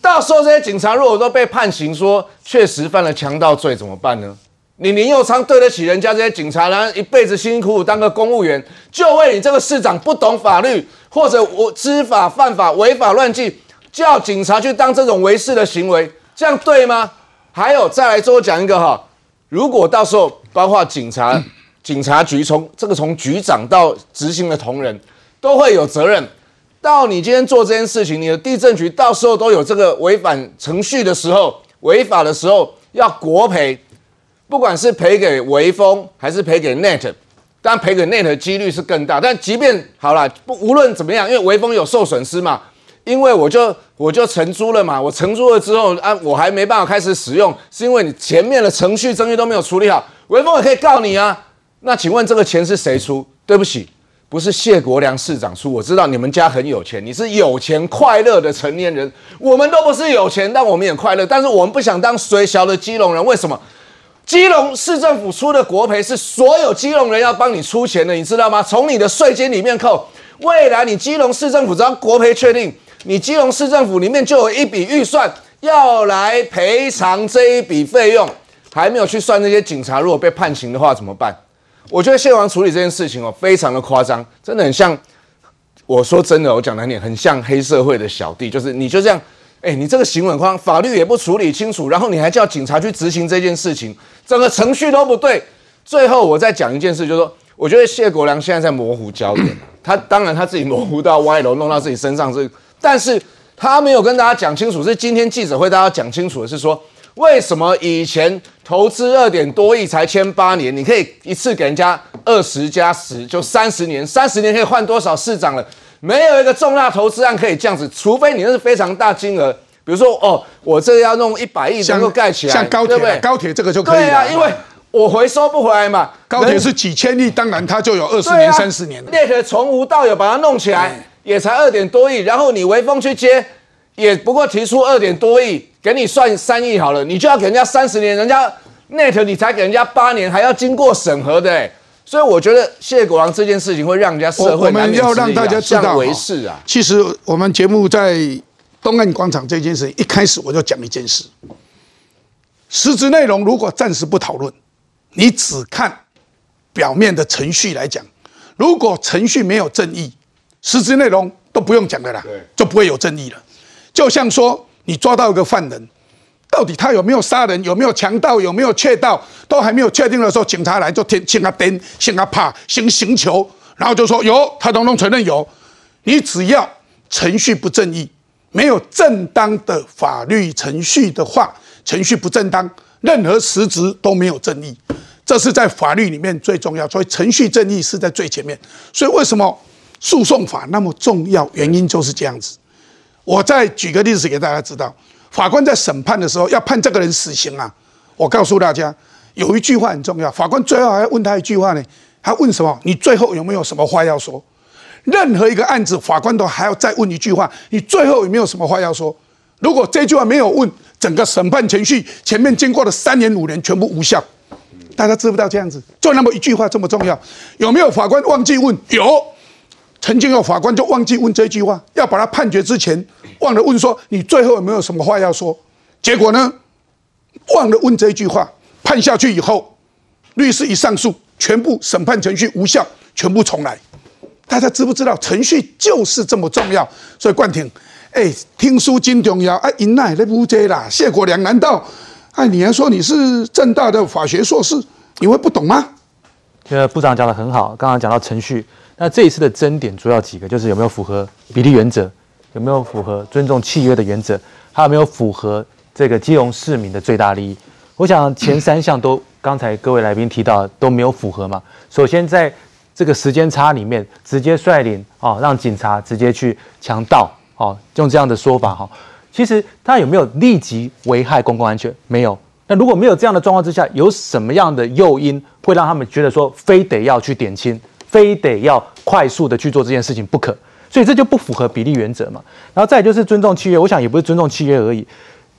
到时候这些警察如果都被判刑说确实犯了强盗罪，怎么办呢？你林佑昌对得起人家这些警察，然后一辈子辛辛苦苦当个公务员，就为你这个市长不懂法律，或者我知法犯法、违法乱纪，叫警察去当这种违事的行为，这样对吗？还有再来最后讲一个哈，如果到时候包括警察、警察局从这个从局长到执行的同仁都会有责任。到你今天做这件事情，你的地震局到时候都有这个违反程序的时候、违法的时候要国赔，不管是赔给微风还是赔给 Net，但赔给 Net 的几率是更大。但即便好了，不无论怎么样，因为微风有受损失嘛，因为我就我就承租了嘛，我承租了之后啊，我还没办法开始使用，是因为你前面的程序争议都没有处理好，微风也可以告你啊。那请问这个钱是谁出？对不起。不是谢国良市长出，我知道你们家很有钱，你是有钱快乐的成年人，我们都不是有钱，但我们也快乐，但是我们不想当水小的基隆人，为什么？基隆市政府出的国赔是所有基隆人要帮你出钱的，你知道吗？从你的税金里面扣，未来你基隆市政府只要国赔确定，你基隆市政府里面就有一笔预算要来赔偿这一笔费用，还没有去算那些警察如果被判刑的话怎么办？我觉得谢王处理这件事情哦，非常的夸张，真的很像。我说真的，我讲难点，很像黑社会的小弟，就是你就这样，哎，你这个行为框法律也不处理清楚，然后你还叫警察去执行这件事情，整个程序都不对。最后我再讲一件事，就是说，我觉得谢国良现在在模糊焦点，他当然他自己模糊到歪楼，弄到自己身上是，但是他没有跟大家讲清楚，是今天记者会大家讲清楚的是说。为什么以前投资二点多亿才签八年，你可以一次给人家二十加十，就三十年，三十年可以换多少市长了？没有一个重大投资案可以这样子，除非你那是非常大金额，比如说哦，我这个要弄一百亿能够盖起来，像高铁，高铁这个就可以对啊，因为我回收不回来嘛。高铁是几千亿，当然它就有二十年、三十年。那个从无到有把它弄起来，也才二点多亿，然后你微风去接，也不过提出二点多亿。给你算三亿好了，你就要给人家三十年，人家 net 你才给人家八年，还要经过审核的，所以我觉得谢国良这件事情会让人家社会我们要让大家知道为是啊。其实我们节目在东岸广场这件事，一开始我就讲一件事，实质内容如果暂时不讨论，你只看表面的程序来讲，如果程序没有正义，实质内容都不用讲的啦，就不会有正义了。就像说。你抓到一个犯人，到底他有没有杀人，有没有强盗，有没有窃盗，都还没有确定的时候，警察来就先先他颠，先他怕，先刑求，然后就说有，他统统承认有。你只要程序不正义，没有正当的法律程序的话，程序不正当，任何实质都没有正义。这是在法律里面最重要，所以程序正义是在最前面。所以为什么诉讼法那么重要？原因就是这样子。我再举个例子给大家知道，法官在审判的时候要判这个人死刑啊。我告诉大家，有一句话很重要，法官最后还要问他一句话呢。他问什么？你最后有没有什么话要说？任何一个案子，法官都还要再问一句话：你最后有没有什么话要说？如果这句话没有问，整个审判程序前面经过的三年五年全部无效。大家知不知道这样子？就那么一句话这么重要？有没有法官忘记问？有。曾经有法官就忘记问这句话，要把他判决之前忘了问说你最后有没有什么话要说？结果呢，忘了问这句话，判下去以后，律师一上诉，全部审判程序无效，全部重来。大家知不知道程序就是这么重要？所以冠廷，哎，听书金重要啊！因奈那不这啦，谢国良难道哎，你还说你是正大的法学硕士，你会不懂吗？呃，部长讲的很好，刚刚讲到程序。那这一次的争点主要几个，就是有没有符合比例原则，有没有符合尊重契约的原则，还有没有符合这个基隆市民的最大利益。我想前三项都，刚才各位来宾提到都没有符合嘛。首先在这个时间差里面，直接率领啊，让警察直接去强盗，哦，用这样的说法哈。其实他有没有立即危害公共安全？没有。那如果没有这样的状况之下，有什么样的诱因会让他们觉得说非得要去点清？非得要快速的去做这件事情不可，所以这就不符合比例原则嘛。然后再就是尊重契约，我想也不是尊重契约而已。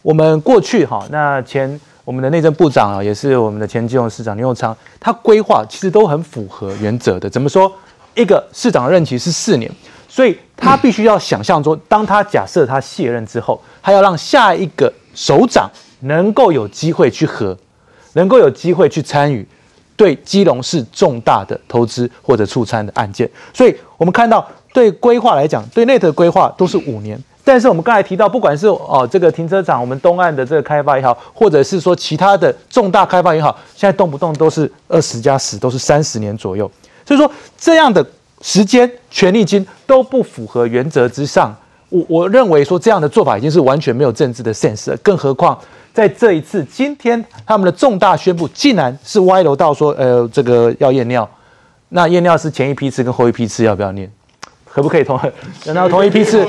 我们过去哈，那前我们的内政部长啊，也是我们的前金融市长刘永昌，他规划其实都很符合原则的。怎么说？一个市长的任期是四年，所以他必须要想象说，当他假设他卸任之后，他要让下一个首长能够有机会去和，能够有机会去参与。对基隆市重大的投资或者促参的案件，所以我们看到对规划来讲，对内的规划都是五年，但是我们刚才提到，不管是哦这个停车场，我们东岸的这个开发也好，或者是说其他的重大开发也好，现在动不动都是二十加十，都是三十年左右。所以说这样的时间、权利金都不符合原则之上。我我认为说这样的做法已经是完全没有政治的 sense，更何况在这一次今天他们的重大宣布，竟然是歪楼到说，呃，这个要验尿，那验尿是前一批次跟后一批次要不要念？可不可以同？难道同一批次？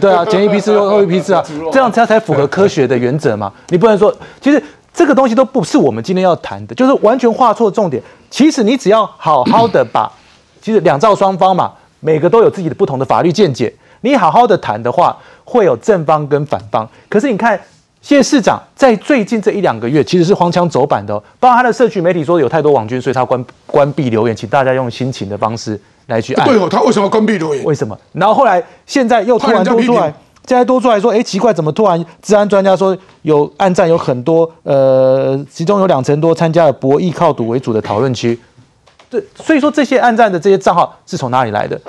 对啊，前一批次跟后一批次啊，这样才才符合科学的原则嘛？你不能说，其实这个东西都不是我们今天要谈的，就是完全画错重点。其实你只要好好的把，其实两造双方嘛，每个都有自己的不同的法律见解。你好好的谈的话，会有正方跟反方。可是你看，谢市长在最近这一两个月，其实是荒腔走板的，包括他的社区媒体说有太多网军，所以他关关闭留言，请大家用心情的方式来去按。对哦，他为什么关闭留言？为什么？然后后来现在又突然多出来，现在多出来说，哎，奇怪，怎么突然治安专家说有暗战有很多，呃，其中有两成多参加了博弈靠赌为主的讨论区。对，所以说这些暗战的这些账号是从哪里来的？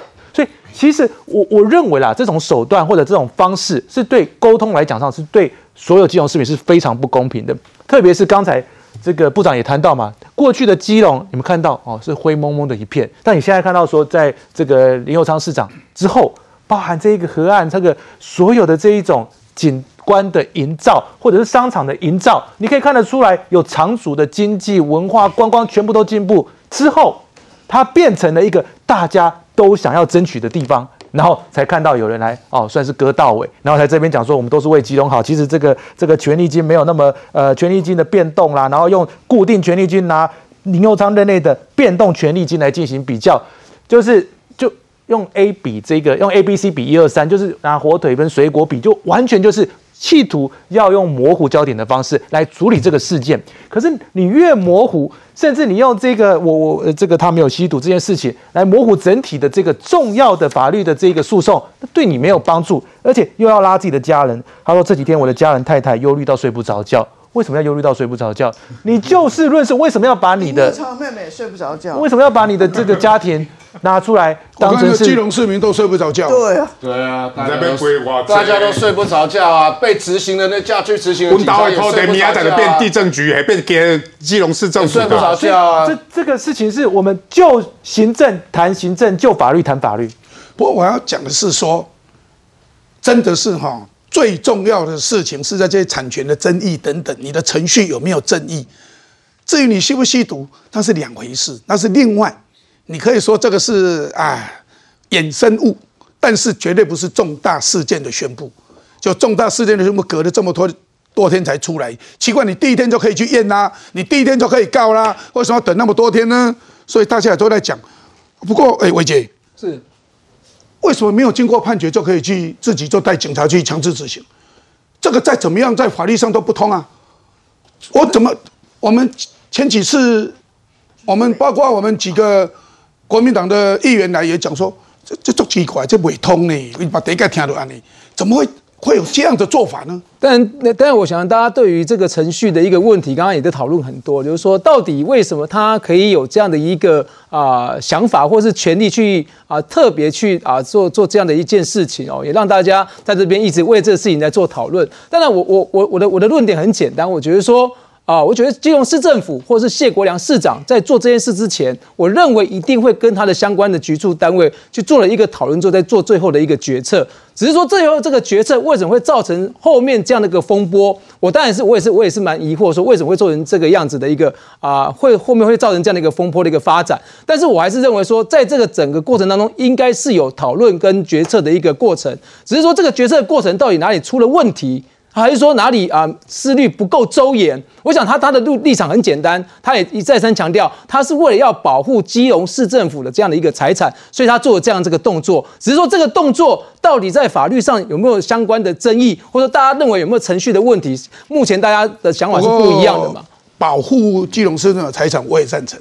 其实我我认为啦，这种手段或者这种方式是对沟通来讲上是对所有金融市民是非常不公平的。特别是刚才这个部长也谈到嘛，过去的基隆你们看到哦是灰蒙蒙的一片，但你现在看到说在这个林佑昌市长之后，包含这一个河岸这个所有的这一种景观的营造或者是商场的营造，你可以看得出来有长足的经济文化观光全部都进步之后，它变成了一个大家。都想要争取的地方，然后才看到有人来哦，算是割到尾，然后在这边讲说我们都是为基隆好。其实这个这个权利金没有那么呃权利金的变动啦，然后用固定权利金拿林佑昌任内的变动权利金来进行比较，就是就用 A 比这个用 A B C 比一二三，就是拿火腿跟水果比，就完全就是企图要用模糊焦点的方式来处理这个事件。可是你越模糊。甚至你用这个我我这个他没有吸毒这件事情来模糊整体的这个重要的法律的这个诉讼，对你没有帮助，而且又要拉自己的家人。他说这几天我的家人太太忧虑到睡不着觉。为什么要忧虑到睡不着觉？你就事论事，为什么要把你的妹妹睡不着觉？为什么要把你的这个家庭拿出来当成是基隆市民都睡不着觉？对啊，对啊，大家都大家都睡不着觉啊！被执行的那架去执行的警察也睡不着觉。变地震局，还变给基隆市政府睡不着觉啊！这这个事情是我们就行政谈行政，就法律谈法律。不过我要讲的是说，真的是哈。最重要的事情是在这些产权的争议等等，你的程序有没有正义？至于你吸不吸毒，那是两回事，那是另外。你可以说这个是啊衍生物，但是绝对不是重大事件的宣布。就重大事件的宣布，隔了这么多多天才出来，奇怪，你第一天就可以去验啦，你第一天就可以告啦，为什么要等那么多天呢？所以大家也都在讲。不过，哎，伟杰是。为什么没有经过判决就可以去自己就带警察去强制执行？这个再怎么样在法律上都不通啊！我怎么我们前几次我们包括我们几个国民党的议员来也讲说，这这足奇怪，这未通呢？你把第一个听到安尼，怎么会？会有这样的做法呢？但那但是，我想大家对于这个程序的一个问题，刚刚也在讨论很多，就是说，到底为什么他可以有这样的一个啊想法，或是权利去啊特别去啊做做这样的一件事情哦，也让大家在这边一直为这个事情在做讨论。当然，我我我我的我的论点很简单，我觉得说。啊，我觉得基隆市政府或是谢国良市长在做这件事之前，我认为一定会跟他的相关的局处单位去做了一个讨论之后，再做最后的一个决策。只是说最后这个决策为什么会造成后面这样的一个风波？我当然是我也是我也是蛮疑惑，说为什么会做成这个样子的一个啊，会后面会造成这样的一个风波的一个发展。但是我还是认为说，在这个整个过程当中，应该是有讨论跟决策的一个过程。只是说这个决策过程到底哪里出了问题？还是说哪里啊思虑不够周延？我想他他的立立场很简单，他也一再三强调，他是为了要保护基隆市政府的这样的一个财产，所以他做了这样这个动作。只是说这个动作到底在法律上有没有相关的争议，或者大家认为有没有程序的问题？目前大家的想法是不一样的嘛？保护基隆市政府财产，我也赞成，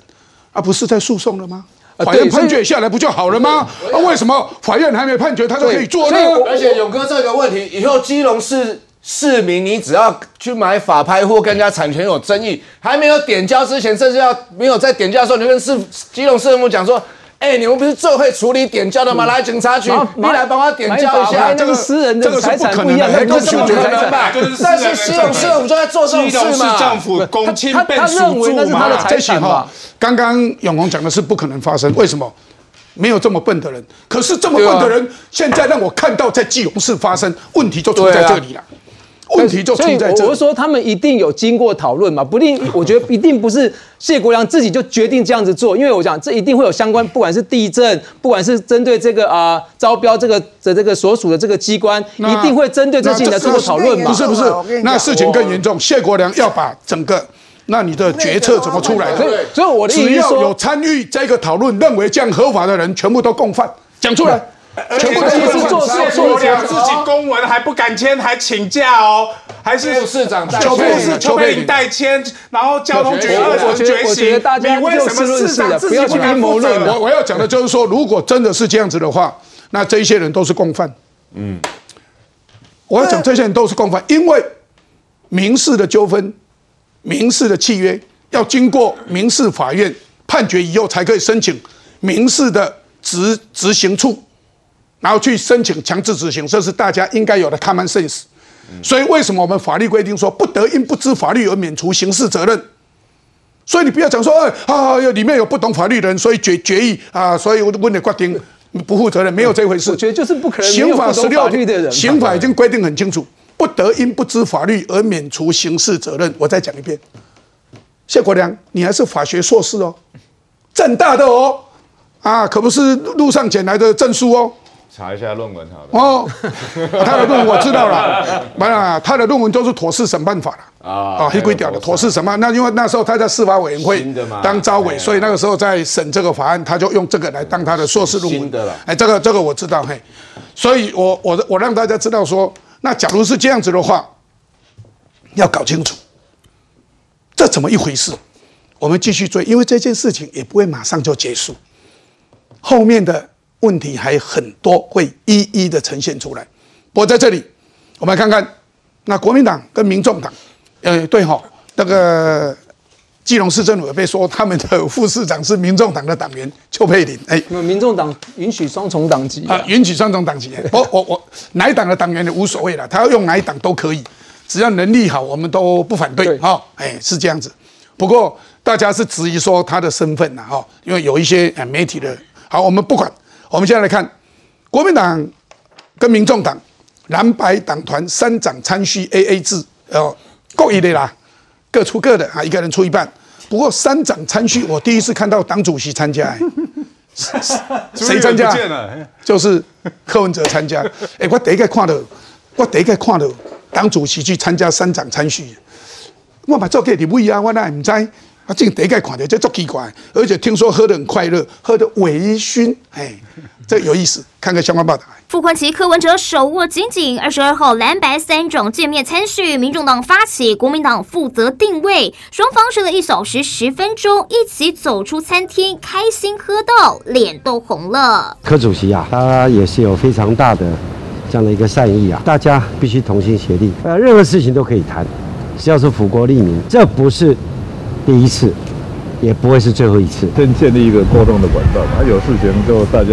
啊不是在诉讼了吗？法院判决下来不就好了吗？啊，为什么法院还没判决，他就可以做呢？而且勇哥这个问题，以后基隆市。市民，你只要去买法拍或跟人家产权有争议，还没有点交之前，甚至要没有在点交的时候，你跟市基隆市政府讲说：“哎，你们不是最会处理点交的吗？来警察局，你来帮我点交一下。这个私人的财产不一样，那是不可能吧？但是西隆市政府就在做这种事嘛。政府公亲被认为那是他的财产哈。刚刚永红讲的是不可能发生，为什么？没有这么笨的人。可是这么笨的人，现在让我看到在基隆市发生问题，就出在这里了。问题就出在这。我是说，他们一定有经过讨论嘛？不定，我觉得一定不是谢国良自己就决定这样子做，因为我讲这一定会有相关，不管是地震，不管是针对这个啊招标这个的这个所属的这个机关，一定会针对这事情来做讨论嘛？不是不是，那事情更严重。谢国良要把整个，那你的决策怎么出来？所以，所以我的意思只要有参与这个讨论，认为这样合法的人，全部都共犯，讲出来。全部都是做事做了，自己公文还不敢签，还请假哦，还是副市长邱佩是邱佩玲代签，然后交通局二层觉醒，你为什么市长自己不阴谋论？我我要讲的就是说，如果真的是这样子的话，那这些人都是共犯。嗯，我要讲这些人都是共犯，因为民事的纠纷、民事的契约要经过民事法院判决以后，才可以申请民事的执执行处。然后去申请强制执行，这是大家应该有的 common sense。所以为什么我们法律规定说不得因不知法律而免除刑事责任？所以你不要讲说，哎啊，里面有不懂法律的人，所以决决议啊，所以我问你决定不负责任，没有这回事。我觉得就是不可能。刑法十六刑法已经规定很清楚，不得因不知法律而免除刑事责任。我再讲一遍，谢国良，你还是法学硕士哦，正大的哦，啊，可不是路上捡来的证书哦。查一下论文好了。哦，他的论文我知道了，没有，他的论文都是妥适审判法了啊，黑鬼屌的妥适审判。那因为那时候他在司法委员会当招委，所以那个时候在审这个法案，他就用这个来当他的硕士论文。的了，哎，这个这个我知道嘿，所以我我我让大家知道说，那假如是这样子的话，要搞清楚这怎么一回事，我们继续追，因为这件事情也不会马上就结束，后面的。问题还很多，会一一的呈现出来。我在这里，我们来看看，那国民党跟民众党，呃，对哈，那个基隆市政府被说他们的副市长是民众党的党员邱佩玲，哎，民众党允许双重党籍啊，允许双重党籍。我我我，哪一党的党员也无所谓了，他要用哪一党都可以，只要能力好，我们都不反对哈。哎，是这样子。不过大家是质疑说他的身份呐哈，因为有一些媒体的，好，我们不管。我们现在来看，国民党跟民众党蓝白党团三长参叙 A A 制，哦，各一类啦，各出各的啊，一个人出一半。不过三长参叙，我第一次看到党主席参加，谁参加？就是柯文哲参加。哎，我第一个看到，我第一个看到党主席去参加三长参叙，我嘛做给你位啊，我那唔知。啊，这第一个看到这足奇怪，而且听说喝得很快乐，喝得微醺，哎，这有意思，看看相关报道。傅昆奇、柯文哲手握紧紧。二十二号蓝白三种见面参叙，民众党发起，国民党负责定位，双方睡了一小时十分钟，一起走出餐厅，开心喝到脸都红了。柯主席啊，他也是有非常大的这样的一个善意啊，大家必须同心协力，呃，任何事情都可以谈，只要是福国利民，这不是。第一次，也不会是最后一次。先建立一个沟通的管道，他有事情就大家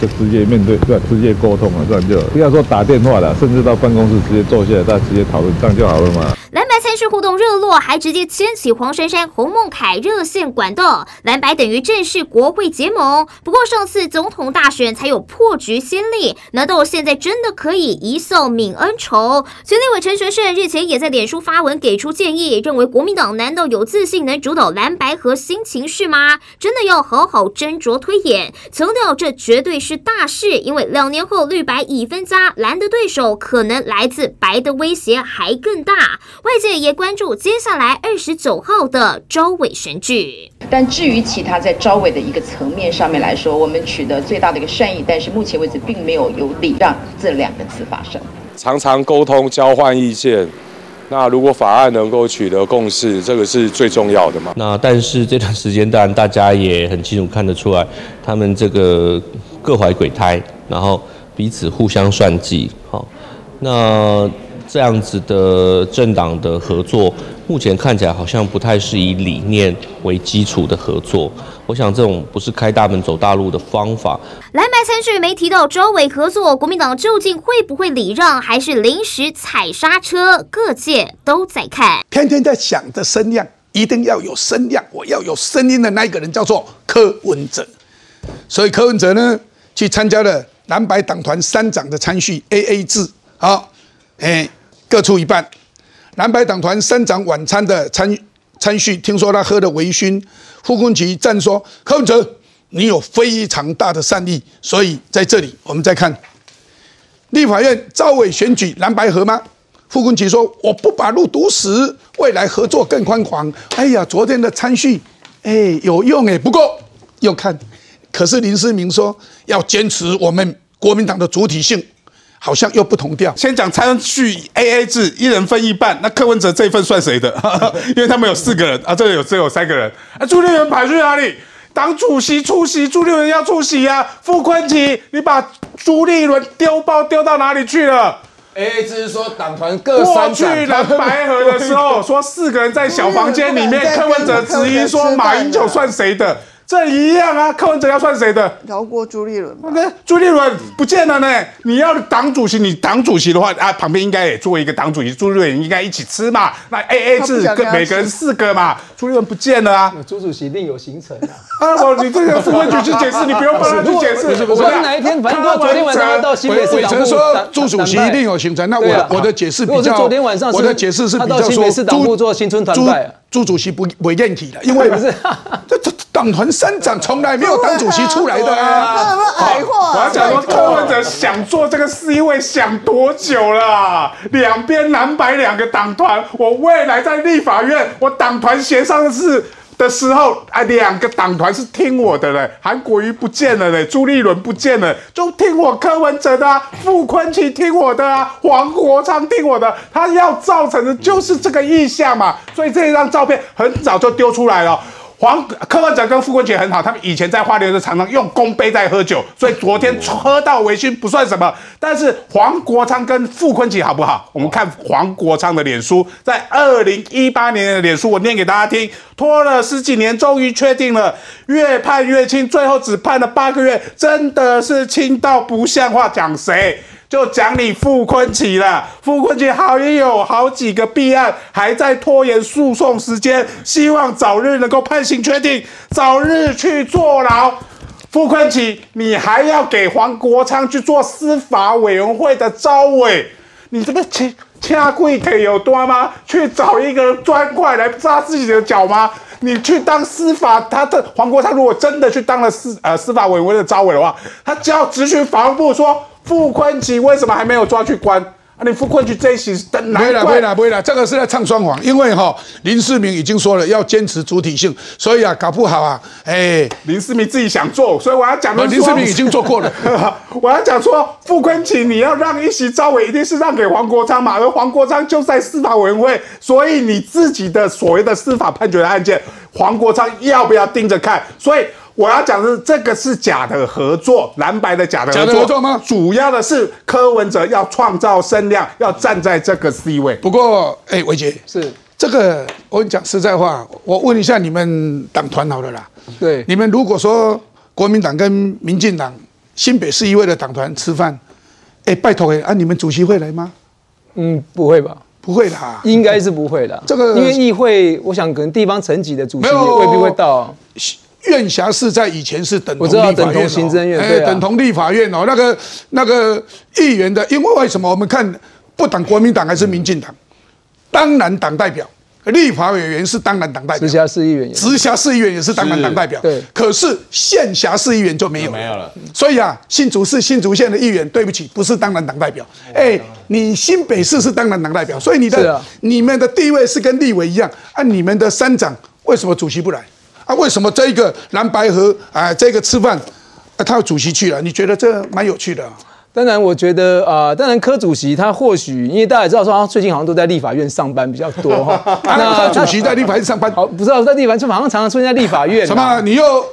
就直接面对，对吧？直接沟通嘛，这样就不要说打电话了，甚至到办公室直接坐下来，大家直接讨论，这样就好了嘛。蓝白参事互动热络，还直接牵起黄珊珊、洪孟凯热线管道，蓝白等于正式国会结盟。不过上次总统大选才有破局先例，难道现在真的可以一扫泯恩仇？前立委陈学圣日前也在脸书发文给出建议，认为国民党难道有自信能主导蓝白和新情势吗？真的要好好斟酌推演，强调这绝对是大事，因为两年后绿白已分家，蓝的对手可能来自白的威胁还更大。外界也关注接下来二十九号的招委选举，但至于其他在招委的一个层面上面来说，我们取得最大的一个善意，但是目前为止并没有有理让这两个字发生。常常沟通交换意见，那如果法案能够取得共识，这个是最重要的嘛？那但是这段时间，当然大家也很清楚看得出来，他们这个各怀鬼胎，然后彼此互相算计，好，那。这样子的政党的合作，目前看起来好像不太是以理念为基础的合作。我想这种不是开大门走大路的方法。蓝白参选没提到招委合作，国民党究竟会不会礼让，还是临时踩刹车？各界都在看。天天在想的声量，一定要有声量，我要有声音的那一个人叫做柯文哲。所以柯文哲呢，去参加了蓝白党团三长的参叙 A A 制，好，哎，各出一半。蓝白党团三长晚餐的参参叙，听说他喝了微醺。傅昆萁赞说：“柯文哲，你有非常大的善意，所以在这里我们再看立法院招委选举蓝白合吗？”傅昆萁说：“我不把路堵死，未来合作更宽广。”哎呀，昨天的参叙，哎，有用哎。不过又看，可是林世明说要坚持我们国民党的主体性，好像又不同调。先讲参叙 A A 制，一人分一半。那柯文哲这一份算谁的？因为他们有四个人啊，这里有只有三个人。啊，朱立伦跑去哪里？党主席出席，朱立伦要出席呀。傅昆萁，你把朱立伦丢包丢到哪里去了？A A 制是说党团各过三去蓝 白河的时候，说四个人在小房间里面，柯文哲质疑说马英九算谁的？这一样啊，柯文哲要算谁的？饶过朱立伦朱立伦不见了呢。你要党主席，你党主席的话啊，旁边应该也做一个党主席，朱立伦应该一起吃嘛。那 A A 制跟每个人四个嘛，朱立伦不见了啊。朱主席另有行程啊。啊，我你这个副官局去解释，你不用帮他去解释。不是哪一天，反正昨天晚上要到新北市党部伟成说朱主席一定有行程，那我我的解释比较，昨天晚上是我的解释是比较说朱朱主席不不愿体了，因为 不是这这党团三长从来没有党主席出来的啊。矮化我要讲说，柯文哲想做这个 C 位想多久了啊？两边蓝白两个党团，我未来在立法院，我党团协商的是的时候，啊，两个党团是听我的嘞，韩国瑜不见了嘞，朱立伦不见了，就听我柯文哲的啊，傅昆萁听我的啊，黄国昌听我的，他要造成的就是这个意向嘛，所以这张照片很早就丢出来了。黄柯文哲跟傅昆萁很好，他们以前在花莲就常常用公杯在喝酒，所以昨天喝到微醺不算什么。但是黄国昌跟傅昆萁好不好？我们看黄国昌的脸书，在二零一八年的脸书，我念给大家听。拖了十几年，终于确定了，越判越轻，最后只判了八个月，真的是轻到不像话。讲谁？就讲你傅昆萁了，傅昆萁好也有好几个弊案还在拖延诉讼时间，希望早日能够判刑确定，早日去坐牢。傅昆萁，你还要给黄国昌去做司法委员会的招委，你这个掐掐贵可以有多吗？去找一个砖块来扎自己的脚吗？你去当司法，他的黄国昌如果真的去当了司呃司法委员会的招委的话，他只要咨询法务部说傅昆萁为什么还没有抓去关？啊，你傅昆萁这一起的不会了，难怪不会了，不会了，这个是在唱双簧，因为哈、林世明已经说了要坚持主体性，所以啊，搞不好啊，哎，林世明自己想做，所以我要讲的是林世明已经做过了，我要讲说，傅昆萁你要让一席招委，一定是让给黄国昌嘛，而黄国昌就在司法委员会，所以你自己的所谓的司法判决的案件，黄国昌要不要盯着看？所以。我要讲的是，这个是假的合作，蓝白的假的合作，假的合作吗？主要的是柯文哲要创造声量，要站在这个 C 位。不过，哎，伟杰是这个，我跟你讲实在话，我问一下你们党团好了啦。对，你们如果说国民党跟民进党新北市议会的党团吃饭，哎，拜托哎，啊，你们主席会来吗？嗯，不会吧？不会啦，应该是不会的。这个因为议会，我想可能地方层级的主席也未必会到。院辖市在以前是等同我知道立法院、哦，等同行政院哎等同立法院哦。那个那个议员的，因为为什么我们看不党国民党还是民进党，当然党代表。立法委员是当然党代表，直辖市议员也直辖市议员也是当然党代表，对可是县辖市议员就没有没有了。所以啊，新竹市、新竹县的议员，对不起，不是当然党代表。哎，你新北市是当然党代表，所以你的、啊你们的地位是跟立委一样。啊，你们的三长为什么主席不来？啊，为什么这一个蓝白河啊，这个吃饭，啊，他有主席去了？你觉得这蛮有趣的、啊？当然，我觉得啊、呃当然柯主席他或许因为大家也知道说他最近好像都在立法院上班比较多哈。那主席在立法院上班，好，不知道在立法院就好像常常出现在立法院啊。什么？你又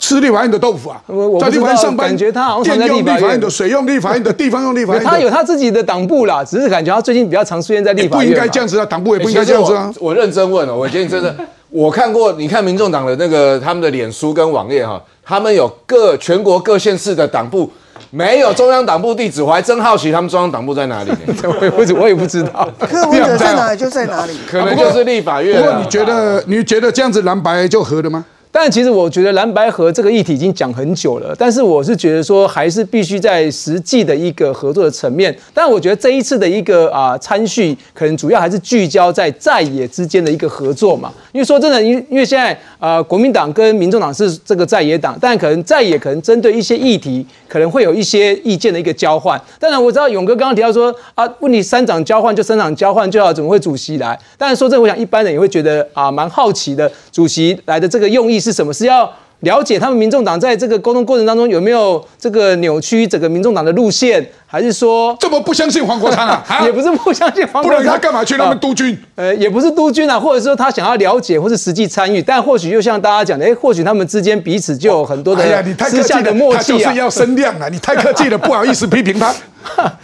吃立法院的豆腐啊，我在立法院上班，感觉他好像在立法院用立法院的、水用立法院的、地方用立法院的，他有他自己的党部啦，只是感觉他最近比较常出现在立法院不。应该这样子啊，党部也不应该这样子啊。我认真问哦，我觉得你真的，我看过，你看民众党的那个他们的脸书跟网页哈，他们有各全国各县市的党部，没有中央党部地址，我还真好奇他们中央党部在哪里呢？我也不我也不知道。柯文哲在哪里就在哪里。可能就是立法院啊。不过你觉得你觉得这样子蓝白就合了吗？但其实我觉得蓝白河这个议题已经讲很久了，但是我是觉得说还是必须在实际的一个合作的层面。但我觉得这一次的一个啊参叙，可能主要还是聚焦在在野之间的一个合作嘛。因为说真的，因因为现在啊国民党跟民众党是这个在野党，但可能在野可能针对一些议题，可能会有一些意见的一个交换。当然我知道勇哥刚刚提到说啊，问题三长交换就三长交换就好，怎么会主席来？但是说这，我想一般人也会觉得啊蛮好奇的，主席来的这个用意是什么？是要了解他们民众党在这个沟通过程当中有没有这个扭曲整个民众党的路线，还是说这么不相信黄国昌啊？也不是不相信黄国昌，不然他干嘛去他们督军？呃，也不是督军啊，或者说他想要了解或是实际参与，但或许又像大家讲的，哎，或许他们之间彼此就有很多的哎呀，你太客气了，私下的默契啊他就是。要声量啊！你太客气了，不好意思批评他，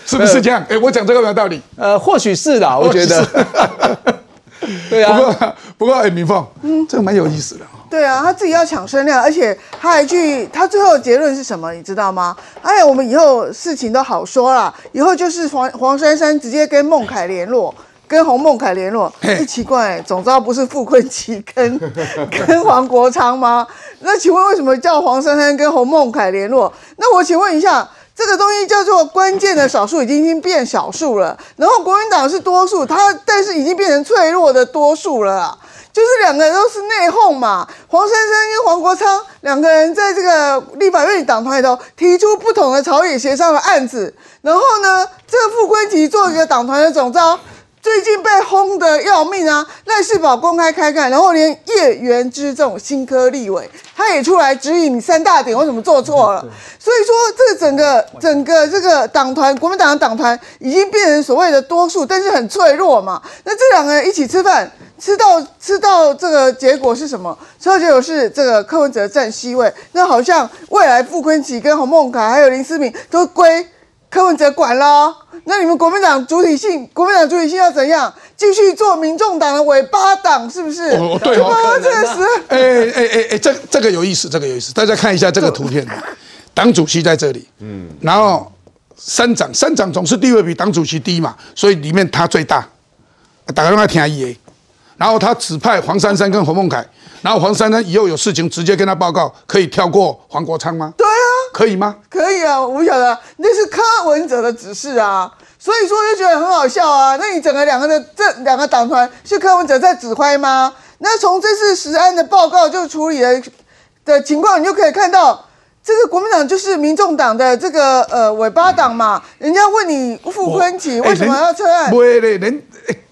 是不是这样？哎，我讲这个没有道理。呃，或许是的，我觉得。对啊。不过不过，哎，明凤，嗯，这个蛮有意思的。对啊，他自己要抢声量，而且他还去，他最后的结论是什么？你知道吗？哎，我们以后事情都好说了，以后就是黄黄珊珊直接跟孟凯联络，跟洪孟凯联络。哎，奇怪，总招不是傅昆萁跟 跟黄国昌吗？那请问为什么叫黄珊珊跟洪孟凯联络？那我请问一下。这个东西叫做关键的少数，已经已经变少数了。然后国民党是多数，他但是已经变成脆弱的多数了。就是两个人都是内讧嘛，黄珊珊跟黄国昌两个人在这个立法院党团里头提出不同的朝野协商的案子，然后呢，这个傅昆萁做一个党团的总召。最近被轰得要命啊！赖世宝公开开干，然后连叶元之这种新科立委，他也出来指引你三大点为什么做错了。所以说，这整个整个这个党团，国民党的党团已经变成所谓的多数，但是很脆弱嘛。那这两个人一起吃饭，吃到吃到这个结果是什么？吃到结果是这个柯文哲占 C 位，那好像未来傅昆萁跟洪孟凯还有林思明都归柯文哲管了。那你们国民党主体性，国民党主体性要怎样？继续做民众党的尾巴党，是不是？哦，对哦，这个是，哎哎哎哎，这这个有意思，这个有意思，大家看一下这个图片，党主席在这里，嗯，然后三长，三长总是地位比党主席低嘛，所以里面他最大，打个电话听伊的，然后他指派黄珊珊跟洪孟凯，然后黄珊珊以后有事情直接跟他报告，可以跳过黄国昌吗？对。啊，可以吗？可以啊，我不晓得，那是柯文哲的指示啊，所以说就觉得很好笑啊。那你整个两个的这两个党团是柯文哲在指挥吗？那从这次实案的报告就处理的的情况，你就可以看到，这个国民党就是民众党的这个呃尾巴党嘛。人家问你傅昆萁为什么要撤案？不会嘞，人。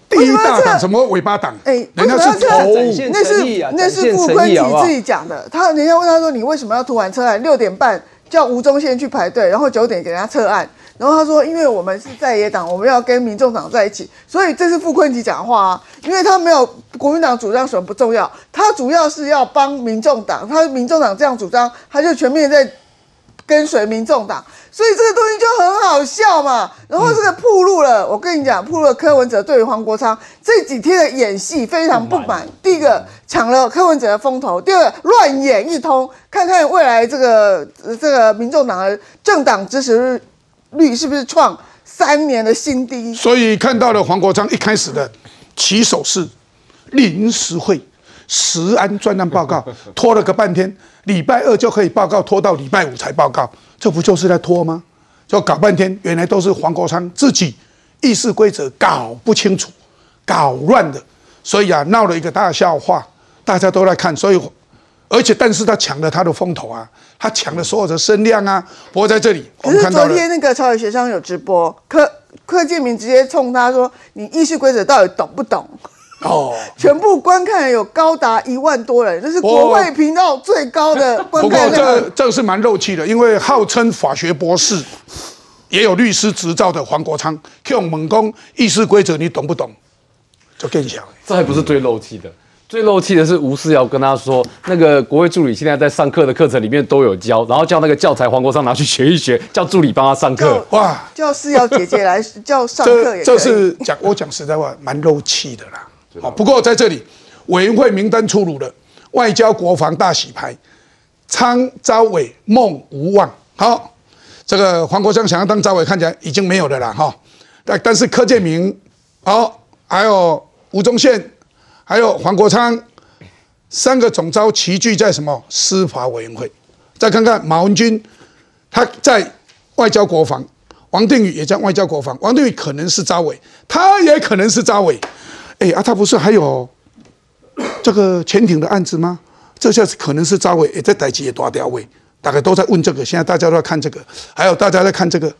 第一大党什么尾巴党？哎，人家是头，那是那是傅昆萁自己讲的。他人家问他说：“你为什么要突然撤案？六点半叫吴宗宪去排队，然后九点给人家撤案。”然后他说：“因为我们是在野党，我们要跟民众党在一起，所以这是傅昆萁讲话啊。因为他没有国民党主张什么不重要，他主要是要帮民众党。他民众党这样主张，他就全面在跟随民众党。”所以这个东西就很好笑嘛，然后这个铺路了，我跟你讲，铺路了柯文哲对于黄国昌这几天的演戏非常不满。第一个抢了柯文哲的风头，第二个乱演一通，看看未来这个这个民众党的政党支持率是不是创三年的新低。所以看到了黄国昌一开始的起手式临时会实安专案报告，拖了个半天，礼拜二就可以报告，拖到礼拜五才报告。这不就是在拖吗？就搞半天，原来都是黄国昌自己议事规则搞不清楚、搞乱的，所以啊，闹了一个大笑话，大家都在看。所以，而且但是他抢了他的风头啊，他抢了所有的声量啊。不过在这里，可是昨天那个朝野协商有直播，柯柯建明直接冲他说：“你议事规则到底懂不懂？”哦，全部观看有高达一万多人，这是国会频道最高的 观看量。不过这这个是蛮肉气的，因为号称法学博士，也有律师执照的黄国昌用猛攻议事规则，你懂不懂？就更小。这还不是最肉气的，最漏气的是吴思瑶跟他说，那个国会助理现在在上课的课程里面都有教，然后叫那个教材黄国昌拿去学一学，叫助理帮他上课。哇，叫思瑶姐姐来叫上课也可以。这这是讲我讲实在话，蛮漏气的啦。好，不过在这里委员会名单出炉了，外交国防大洗牌，昌招伟梦无望。好，这个黄国昌想要当招伟，看起来已经没有了啦哈。但但是柯建明，好，还有吴宗宪。还有黄国昌，三个总召齐聚在什么司法委员会？再看看马文君，他在外交国防；王定宇也在外交国防。王定宇可能是招委，他也可能是招委。哎啊，他不是还有这个潜艇的案子吗？这下子可能是招伟，也在逮鸡也大掉位，大概都在问这个。现在大家都在看这个，还有大家在看这个，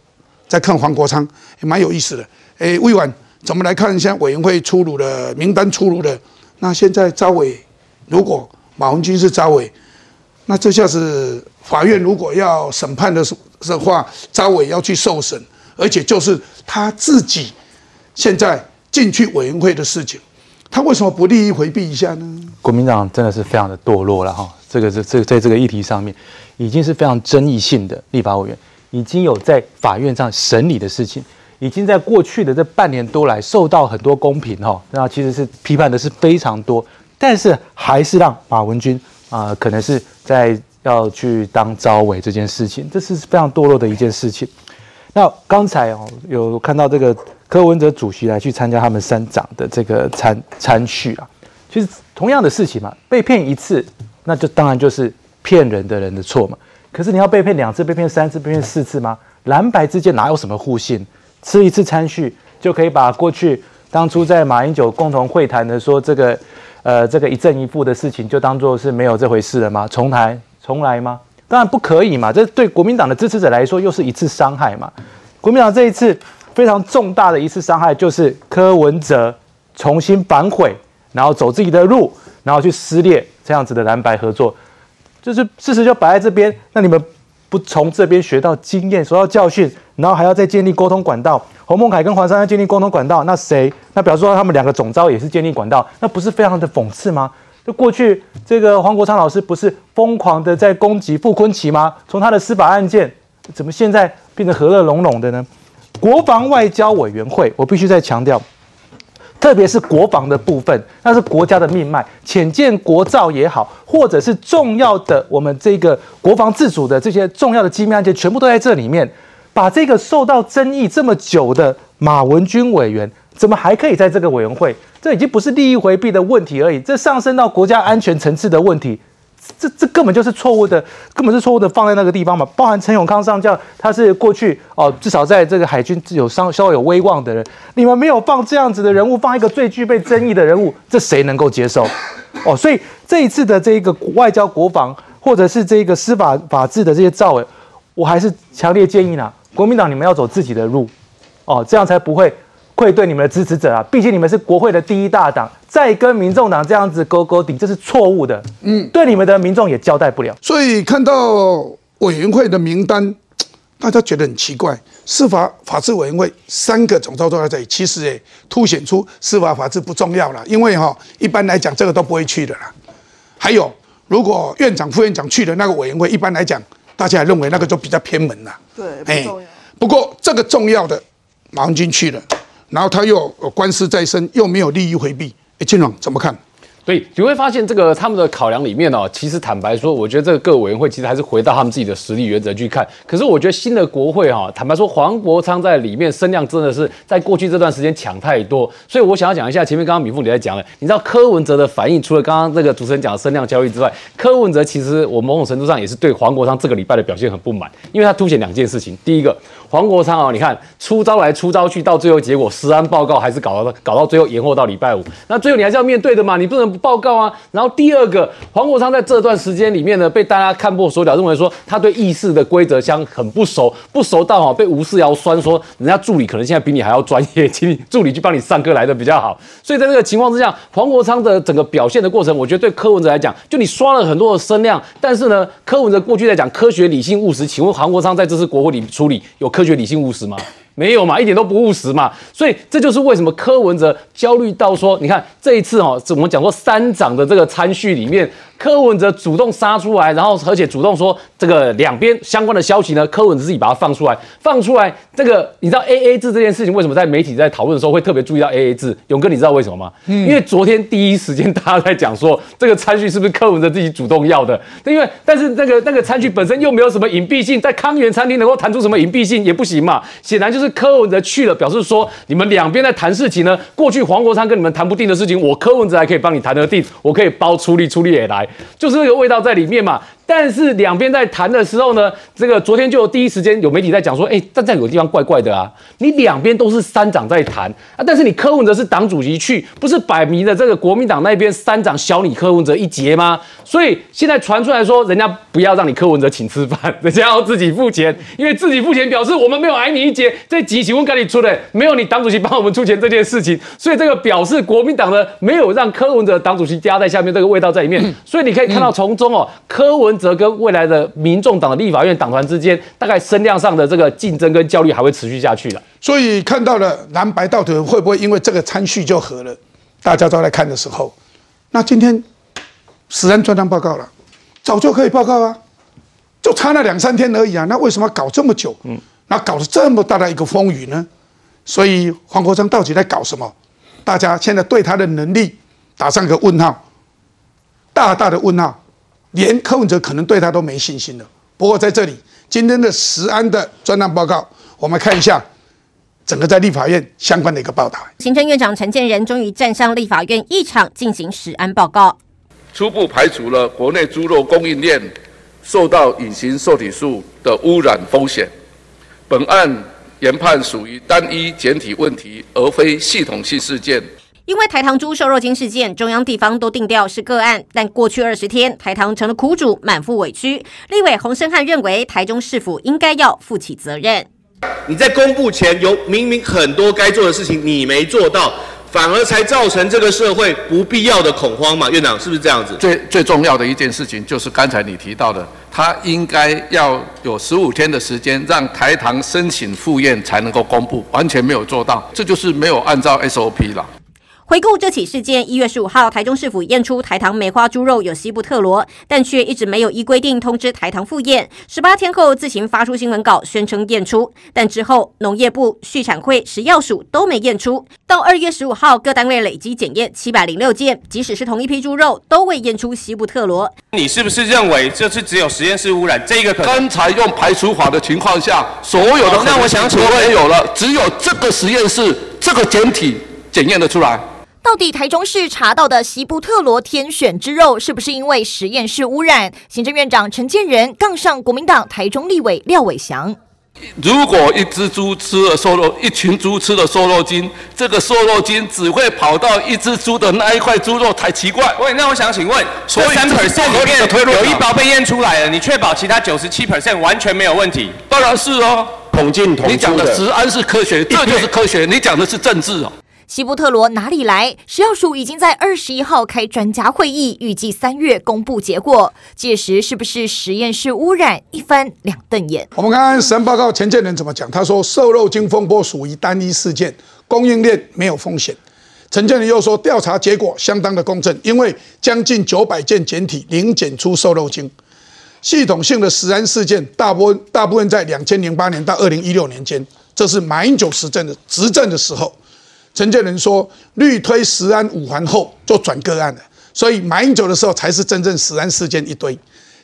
在看黄国昌，也蛮有意思的。哎，魏婉怎么来看？现在委员会出炉的名单出炉的。那现在招伟，如果马文君是招伟，那这下子法院如果要审判的的话，招伟要去受审，而且就是他自己现在进去委员会的事情，他为什么不利益回避一下呢？国民党真的是非常的堕落了哈，这个这这在这个议题上面，已经是非常争议性的立法委员，已经有在法院上审理的事情。已经在过去的这半年多来受到很多公平哈，那其实是批判的是非常多，但是还是让马文君啊，可能是在要去当招委这件事情，这是非常堕落的一件事情。那刚才哦有看到这个柯文哲主席来去参加他们三长的这个参参叙啊，其实同样的事情嘛，被骗一次，那就当然就是骗人的人的错嘛。可是你要被骗两次、被骗三次、被骗四次吗？蓝白之间哪有什么互信？吃一次餐叙就可以把过去当初在马英九共同会谈的说这个，呃，这个一正一负的事情就当做是没有这回事了吗？重来重来吗？当然不可以嘛！这对国民党的支持者来说又是一次伤害嘛。国民党这一次非常重大的一次伤害就是柯文哲重新反悔，然后走自己的路，然后去撕裂这样子的蓝白合作，就是事实就摆在这边。那你们不从这边学到经验，学到教训？然后还要再建立沟通管道，洪孟凯跟黄珊珊建立沟通管道，那谁？那表示说他们两个总招也是建立管道，那不是非常的讽刺吗？就过去这个黄国昌老师不是疯狂的在攻击傅昆奇吗？从他的司法案件，怎么现在变得和乐融融的呢？国防外交委员会，我必须再强调，特别是国防的部分，那是国家的命脉，浅见国造也好，或者是重要的我们这个国防自主的这些重要的机密案件，全部都在这里面。把这个受到争议这么久的马文君委员，怎么还可以在这个委员会？这已经不是利益回避的问题而已，这上升到国家安全层次的问题，这这根本就是错误的，根本是错误的放在那个地方嘛。包含陈永康上将，他是过去哦，至少在这个海军有稍稍有威望的人，你们没有放这样子的人物，放一个最具备争议的人物，这谁能够接受？哦，所以这一次的这个外交国防，或者是这个司法法治的这些造委，我还是强烈建议呢。国民党，你们要走自己的路，哦，这样才不会愧对你们的支持者啊！毕竟你们是国会的第一大党，再跟民众党这样子勾勾顶，这是错误的。嗯，对你们的民众也交代不了。所以看到委员会的名单，大家觉得很奇怪。司法法制委员会三个总召都在这里，其实也凸显出司法法制不重要了。因为哈，一般来讲这个都不会去的啦。还有，如果院长、副院长去的那个委员会，一般来讲。大家认为那个就比较偏门了，对，不重要。不过这个重要的马文君去了，然后他又官司在身，又没有利益回避，哎，金龙怎么看？对，你会发现这个他们的考量里面哦，其实坦白说，我觉得这个各委员会其实还是回到他们自己的实力原则去看。可是我觉得新的国会哈，坦白说，黄国昌在里面声量真的是在过去这段时间抢太多，所以我想要讲一下前面刚刚米凤你在讲的，你知道柯文哲的反应，除了刚刚这个主持人讲的声量交易之外，柯文哲其实我某种程度上也是对黄国昌这个礼拜的表现很不满，因为他凸显两件事情，第一个。黄国昌啊，你看出招来出招去，到最后结果，实安报告还是搞到搞到最后延后到礼拜五。那最后你还是要面对的嘛，你不能不报告啊。然后第二个，黄国昌在这段时间里面呢，被大家看破手脚，认为说他对议事的规则箱很不熟，不熟到哈被吴世尧酸说，人家助理可能现在比你还要专业，请你助理去帮你上课来的比较好。所以在这个情况之下，黄国昌的整个表现的过程，我觉得对柯文哲来讲，就你刷了很多的声量，但是呢，柯文哲过去在讲科学理性务实，请问黄国昌在这次国会里处理有科？科学理性务实吗？没有嘛，一点都不务实嘛。所以这就是为什么柯文哲焦虑到说，你看这一次哦，我们讲说三长的这个参序里面，柯文哲主动杀出来，然后而且主动说这个两边相关的消息呢，柯文哲自己把它放出来，放出来这个你知道 A A 制这件事情为什么在媒体在讨论的时候会特别注意到 A A 制？勇哥你知道为什么吗？因为昨天第一时间大家在讲说这个餐具是不是柯文哲自己主动要的？因为但是那个那个餐具本身又没有什么隐蔽性，在康源餐厅能够谈出什么隐蔽性也不行嘛。显然就是柯文哲去了，表示说你们两边在谈事情呢。过去黄国昌跟你们谈不定的事情，我柯文哲还可以帮你谈得定，我可以包出力出力也来，就是那个味道在里面嘛。但是两边在谈的时候呢，这个昨天就有第一时间有媒体在讲说，哎，但在有个地方怪怪的啊，你两边都是三长在谈啊，但是你柯文哲是党主席去，不是摆明的这个国民党那边三长小你柯文哲一截吗？所以现在传出来说，人家不要让你柯文哲请吃饭，人家要自己付钱，因为自己付钱表示我们没有挨你一截，这几请问赶紧出来，没有你党主席帮我们出钱这件事情，所以这个表示国民党呢没有让柯文哲党主席加在下面，这个味道在里面，所以你可以看到从中哦，柯文。则跟未来的民众党的立法院党团之间，大概声量上的这个竞争跟焦虑还会持续下去的。所以看到了蓝白到底会不会因为这个参序就和了？大家都来看的时候，那今天实案专章报告了，早就可以报告啊，就差那两三天而已啊，那为什么搞这么久？嗯，那搞了这么大的一个风雨呢？所以黄国昌到底在搞什么？大家现在对他的能力打上个问号，大大的问号。连柯文哲可能对他都没信心了。不过在这里，今天的石安的专案报告，我们看一下整个在立法院相关的一个报道。行政院长陈建仁终于站上立法院议场进行石安报告，初步排除了国内猪肉供应链受到隐形受体素的污染风险。本案研判属于单一检体问题，而非系统性事件。因为台糖猪瘦肉精事件，中央地方都定调是个案，但过去二十天，台糖成了苦主，满腹委屈。立委洪胜汉认为，台中市府应该要负起责任。你在公布前有明明很多该做的事情，你没做到，反而才造成这个社会不必要的恐慌嘛？院长是不是这样子？最最重要的一件事情就是刚才你提到的，他应该要有十五天的时间，让台糖申请复验才能够公布，完全没有做到，这就是没有按照 SOP 了。回顾这起事件，一月十五号，台中市府验出台糖梅花猪肉有西部特罗，但却一直没有依规定通知台糖复验。十八天后自行发出新闻稿，宣称验出，但之后农业部、畜产会、食药署都没验出。到二月十五号，各单位累积检验七百零六件，即使是同一批猪肉，都未验出西部特罗。你是不是认为这是只有实验室污染？这个刚才用排除法的情况下，所有的那我想请问没有了，只有这个实验室这个检体检验得出来。到底台中市查到的西部特罗天选之肉，是不是因为实验室污染？行政院长陈建仁杠上国民党台中立委廖伟翔。如果一只猪吃了瘦肉，一群猪吃了瘦肉精，这个瘦肉精只会跑到一只猪的那一块猪肉才奇怪。喂，那我想请问，所以三 percent 里面有一包被验出来了，你确保其他九十七 percent 完全没有问题？当然是哦，统进统你讲的食安是科学，这就是科学。你讲的是政治哦。西布特罗哪里来？食药署已经在二十一号开专家会议，预计三月公布结果。届时是不是实验室污染？一翻两瞪眼。我们看看审报告前建人怎么讲。他说，瘦肉精风波属于单一事件，供应链没有风险。陈建仁又说，调查结果相当的公正，因为将近九百件检体零检出瘦肉精。系统性的食安事件，大部分大部分在两千零八年到二零一六年间，这是马英九执政的执政的时候。陈建仁说，绿推十安五环后就转个案了，所以马英九的时候才是真正十安事件一堆。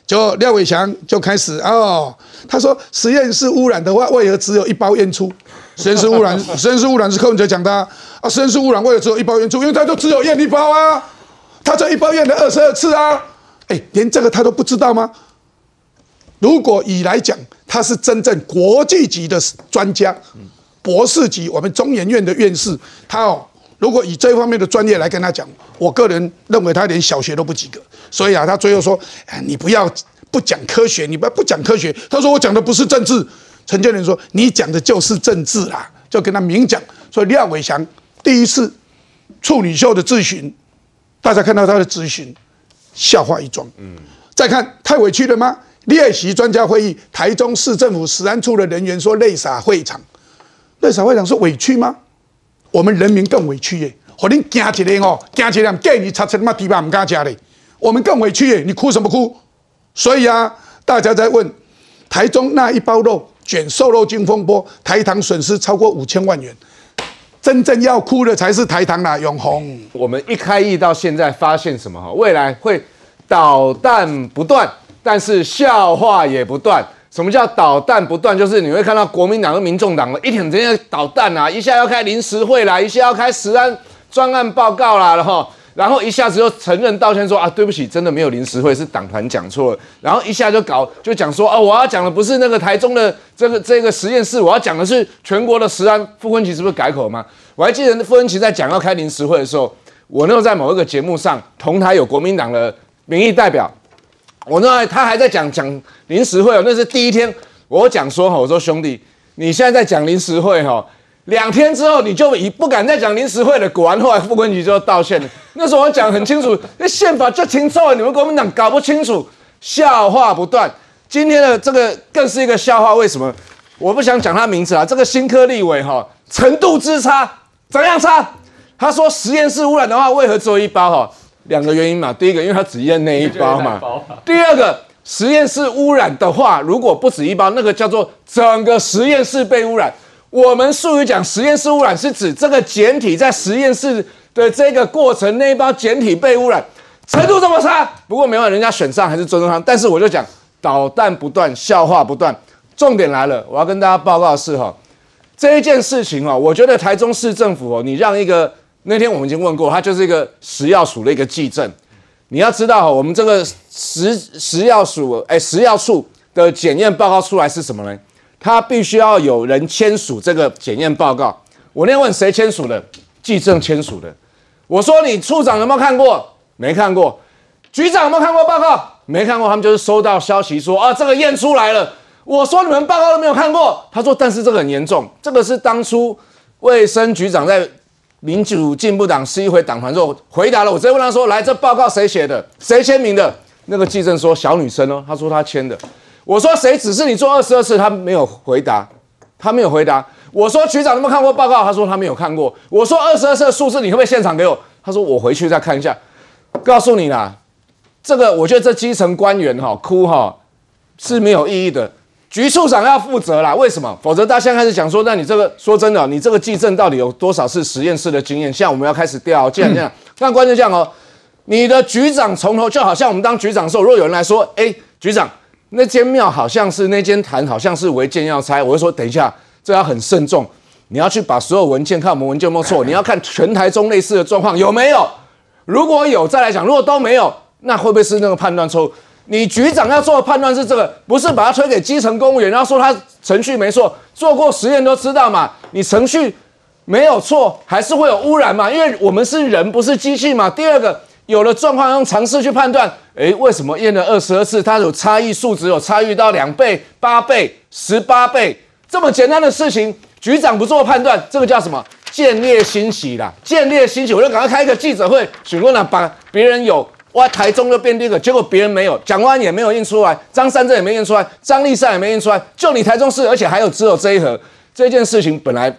就廖伟翔就开始哦，他说实验室污染的话，为何只有一包烟出？实验室污染，实验室污染是柯文哲讲的啊，实验室污染为何只有一包烟出？因为他就只有验一包啊，他这一包验了二十二次啊，哎，连这个他都不知道吗？如果以来讲，他是真正国际级的专家。博士级，我们中研院的院士，他哦，如果以这方面的专业来跟他讲，我个人认为他连小学都不及格。所以啊，他最后说：“哎，你不要不讲科学，你不要不讲科学。”他说：“我讲的不是政治。”陈建仁说：“你讲的就是政治啦。”就跟他明讲。所以廖伟翔第一次处女秀的咨询，大家看到他的咨询，笑话一桩。嗯。再看太委屈了吗？列席专家会议，台中市政府食安处的人员说泪洒会场。那少会长是委屈吗？我们人民更委屈耶！和恁惊一个哦，惊一个建议查出他妈地巴唔敢加嘞，我们更委屈耶！你哭什么哭？所以啊，大家在问台中那一包肉卷瘦肉精风波，台糖损失超过五千万元，真正要哭的才是台糖啦，永红。我们一开议到现在，发现什么？哈，未来会导弹不断，但是笑话也不断。什么叫导弹不断？就是你会看到国民党和民众党的一天之间导弹啊，一下要开临时会啦，一下要开实案专案报告啦，然后然后一下子又承认道歉说啊，对不起，真的没有临时会，是党团讲错了。然后一下就搞就讲说哦，我要讲的不是那个台中的这个这个实验室，我要讲的是全国的实案。傅昆萁是不是改口吗？我还记得傅昆萁在讲要开临时会的时候，我那时候在某一个节目上，同台有国民党的民意代表。我那他还在讲讲临时会哦，那是第一天我讲说哈，我说兄弟，你现在在讲临时会哈，两天之后你就已不敢再讲临时会了。果然后来傅昆萁就道歉了。那时候我讲很清楚，那宪法就清楚了，你们国民党搞不清楚，笑话不断。今天的这个更是一个笑话，为什么？我不想讲他名字啊，这个新科立委哈，程度之差怎样差？他说实验室污染的话，为何只有一包哈？两个原因嘛，第一个，因为他只验 那一包嘛；第二个，实验室污染的话，如果不止一包，那个叫做整个实验室被污染。我们术语讲实验室污染，是指这个简体在实验室的这个过程那一包简体被污染程度这么差。不过没有人家选上还是尊重他，但是我就讲导弹不断，笑话不断。重点来了，我要跟大家报告的是哈，这一件事情哦，我觉得台中市政府哦，你让一个。那天我们已经问过，它就是一个食药署的一个记证。你要知道，我们这个食食药署，哎，食药处的检验报告出来是什么呢？它必须要有人签署这个检验报告。我那天问谁签署的？记证签署的。我说你处长有没有看过？没看过。局长有没有看过报告？没看过。他们就是收到消息说啊，这个验出来了。我说你们报告都没有看过。他说，但是这个很严重，这个是当初卫生局长在。民主进步党十一回党团之后回答了，我直接问他说：“来，这报告谁写的？谁签名的？”那个记者说：“小女生哦。”他说他签的。我说：“谁指示你做二十二次？”他没有回答，他没有回答。我说：“局长有没有看过报告？”他说他没有看过。我说：“二十二次的数字，你可不可以现场给我？”他说：“我回去再看一下。”告诉你啦，这个我觉得这基层官员哈哭哈是没有意义的。局处长要负责啦，为什么？否则大家现在开始讲说，那你这个说真的，你这个计证到底有多少是实验室的经验？现在我们要开始调，既然这样，那关键这样哦，你的局长从头就好像我们当局长的时候，如果有人来说，哎，局长，那间庙好像是那间坛好像是违建要拆，我会说等一下，这要很慎重，你要去把所有文件看我们文件有没有错，你要看全台中类似的状况有没有，如果有再来讲，如果都没有，那会不会是那个判断错误？你局长要做的判断是这个，不是把它推给基层公务员，然后说他程序没错，做过实验都知道嘛。你程序没有错，还是会有污染嘛？因为我们是人，不是机器嘛。第二个，有了状况用常识去判断，诶，为什么验了二十二次，它有差异数值有差异到两倍、八倍、十八倍，这么简单的事情，局长不做判断，这个叫什么？见猎欣喜啦，见猎欣喜，我就赶快开一个记者会，询问了，把别人有。哇！台中就变第一个，结果别人没有，蒋万也没有印出来，张三镇也没印出来，张立善也没印出来，就你台中市，而且还有只有这一盒。这件事情本来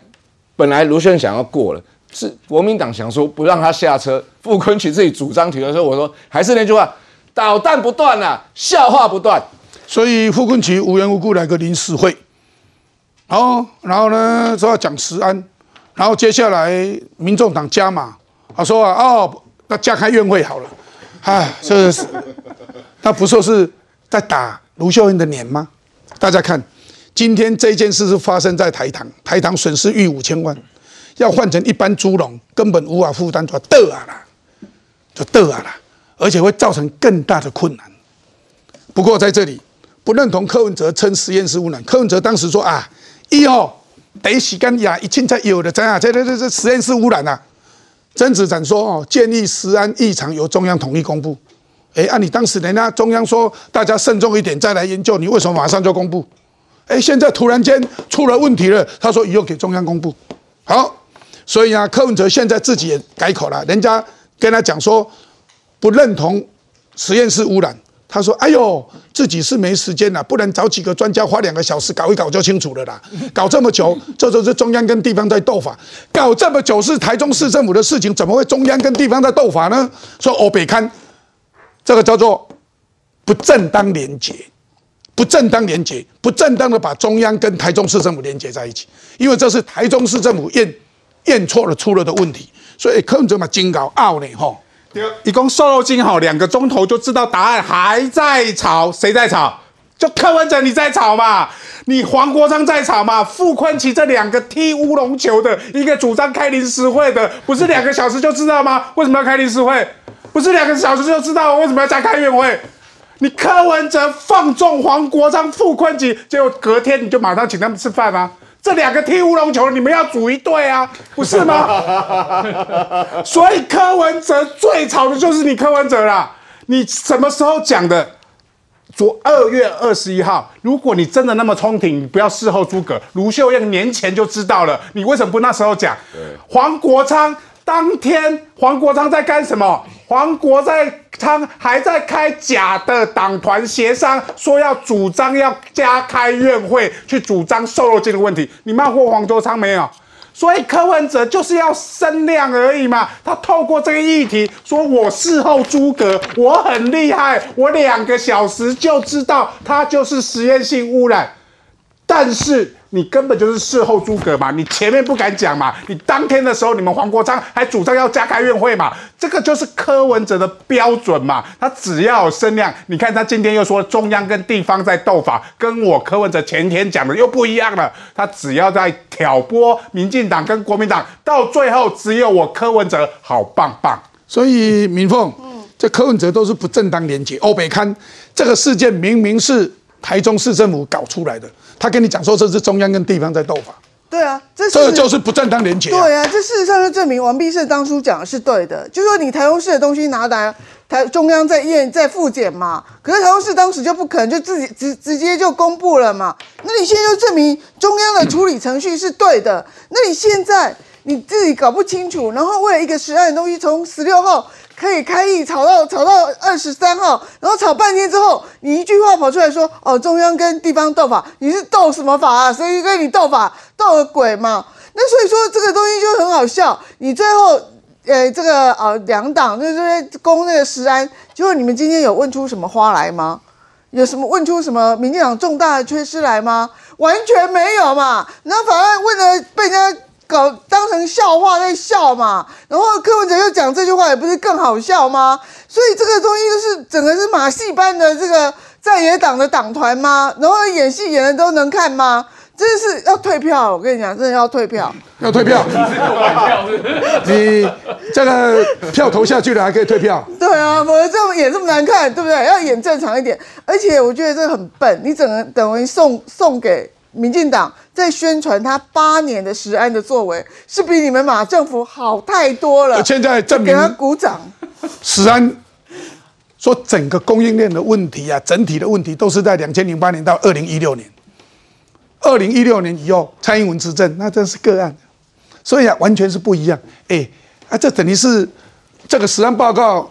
本来卢轩想要过了，是国民党想说不让他下车，傅昆萁自己主张提的时候，我说还是那句话，导弹不断啊，笑话不断。所以傅昆萁无缘无故来个临时会，哦，然后呢说要讲实安，然后接下来民众党加码，他说啊，哦，那加开院会好了。啊，这是他不说是在打卢秀英的脸吗？大家看，今天这件事是发生在台糖，台糖损失逾五千万，要换成一般猪笼根本无法负担，就得啊啦，就得啊啦，而且会造成更大的困难。不过在这里不认同柯文哲称实验室污染，柯文哲当时说啊，一号得洗干净啊，一清才有的，怎样？这这这这实验室污染啊！曾子展说：“哦，建议食安异常由中央统一公布。哎，按你当时人家中央说大家慎重一点再来研究，你为什么马上就公布？哎，现在突然间出了问题了。他说以后给中央公布。好，所以呢，柯文哲现在自己也改口了，人家跟他讲说不认同实验室污染，他说：“哎呦，自己是没时间了，不然找几个专家花两个小时搞一搞就清楚了啦。搞这么久，这就是中央跟地方在斗法。搞这么久是台中市政府的事情，怎么会中央跟地方在斗法呢？说欧北看，这个叫做不正当连结，不正当连结，不正当的把中央跟台中市政府连接在一起，因为这是台中市政府验验错了出了的问题，所以柯文哲嘛金高傲呢吼。”一共瘦肉精好两个钟头就知道答案，还在吵，谁在吵？就柯文哲你在吵嘛，你黄国昌在吵嘛，傅昆奇这两个踢乌龙球的，一个主张开临时会的，不是两个小时就知道吗？为什么要开临时会？不是两个小时就知道为什么要加开院会？你柯文哲放纵黄国昌、傅昆奇，结果隔天你就马上请他们吃饭吗？这两个踢乌龙球，你们要组一队啊，不是吗？所以柯文哲最吵的就是你柯文哲啦。你什么时候讲的？昨二月二十一号，如果你真的那么冲挺，你不要事后诸葛。卢秀燕年前就知道了，你为什么不那时候讲？黄国昌当天，黄国昌在干什么？黄国在昌还在开假的党团协商，说要主张要加开院会去主张瘦肉精的问题。你骂过黄国昌没有？所以柯文哲就是要声量而已嘛。他透过这个议题说，我事后诸葛，我很厉害，我两个小时就知道他就是实验性污染，但是。你根本就是事后诸葛嘛，你前面不敢讲嘛，你当天的时候，你们黄国昌还主张要加开院会嘛，这个就是柯文哲的标准嘛，他只要有声量，你看他今天又说中央跟地方在斗法，跟我柯文哲前天讲的又不一样了，他只要在挑拨民进党跟国民党，到最后只有我柯文哲好棒棒，所以民凤，这柯文哲都是不正当连结。欧北刊这个事件明明是台中市政府搞出来的。他跟你讲说这是中央跟地方在斗法，对啊，这这就是不正当连结。对啊，这事实上就证明王必胜当初讲的是对的，就说你台中市的东西拿来台中央在验在复检嘛，可是台中市当时就不可能就自己直直接就公布了嘛，那你现在就证明中央的处理程序是对的，那你现在你自己搞不清楚，然后为了一个实案的东西从十六号。可以开议吵到吵到二十三号，然后吵半天之后，你一句话跑出来说：“哦，中央跟地方斗法，你是斗什么法啊？谁跟你斗法？斗个鬼嘛！” 那所以说这个东西就很好笑。你最后，呃，这个呃两党就是攻那个石安，结果你们今天有问出什么花来吗？有什么问出什么民进党重大的缺失来吗？完全没有嘛！那反而问了被人家。搞当成笑话在笑嘛，然后柯文哲又讲这句话，也不是更好笑吗？所以这个东西就是整个是马戏班的这个在野党的党团吗？然后演戏演的都能看吗？真的是要退票！我跟你讲，真的要退票，要退票。你这个票投下去了，还可以退票？对啊，我这么演这么难看，对不对？要演正常一点。而且我觉得这很笨，你整个等于送送给。民进党在宣传他八年的实安的作为，是比你们马政府好太多了。现在证明给他鼓掌。实安说整个供应链的问题啊，整体的问题都是在两千零八年到二零一六年。二零一六年以后，蔡英文执政，那真是个案。所以啊，完全是不一样。哎，啊，这等于是这个实案报告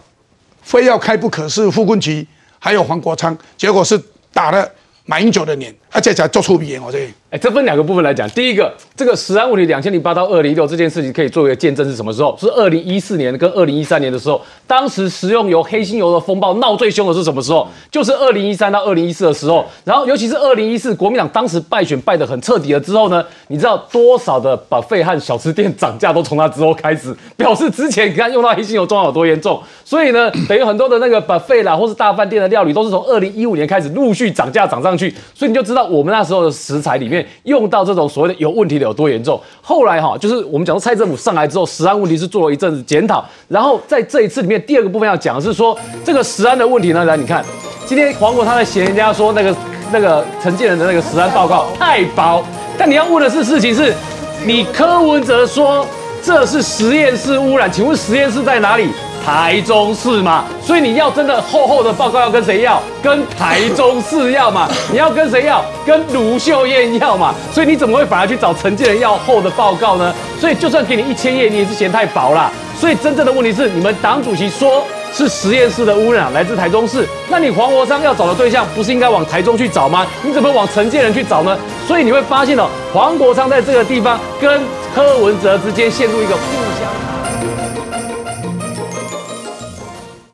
非要开不可，是傅昆萁还有黄国昌，结果是打了。马英九的脸，而且才做出鼻炎，我这。哎，这分两个部分来讲。第一个，这个食安问题，两千零八到二零一六这件事情可以作为见证是什么时候？是二零一四年跟二零一三年的时候。当时食用油、黑心油的风暴闹最凶的是什么时候？就是二零一三到二零一四的时候。然后，尤其是二零一四，国民党当时败选败得很彻底了之后呢，你知道多少的把费和小吃店涨价都从那之后开始，表示之前你看用到黑心油状况有多严重。所以呢，等于很多的那个把费啦，或是大饭店的料理，都是从二零一五年开始陆续涨价涨上去。所以你就知道我们那时候的食材里面。用到这种所谓的有问题的有多严重？后来哈，就是我们讲说蔡政府上来之后，食安问题是做了一阵子检讨，然后在这一次里面第二个部分要讲的是说这个食安的问题呢，来你看，今天黄国他在嫌人家说那个那个陈建仁的那个食安报告太薄，但你要问的是事情是，你柯文哲说这是实验室污染，请问实验室在哪里？台中市嘛，所以你要真的厚厚的报告要跟谁要？跟台中市要嘛？你要跟谁要？跟卢秀燕要嘛？所以你怎么会反而去找陈建仁要厚的报告呢？所以就算给你一千页，你也是嫌太薄啦。所以真正的问题是，你们党主席说是实验室的污染来自台中市。那你黄国昌要找的对象不是应该往台中去找吗？你怎么往陈建仁去找呢？所以你会发现哦，黄国昌在这个地方跟柯文哲之间陷入一个互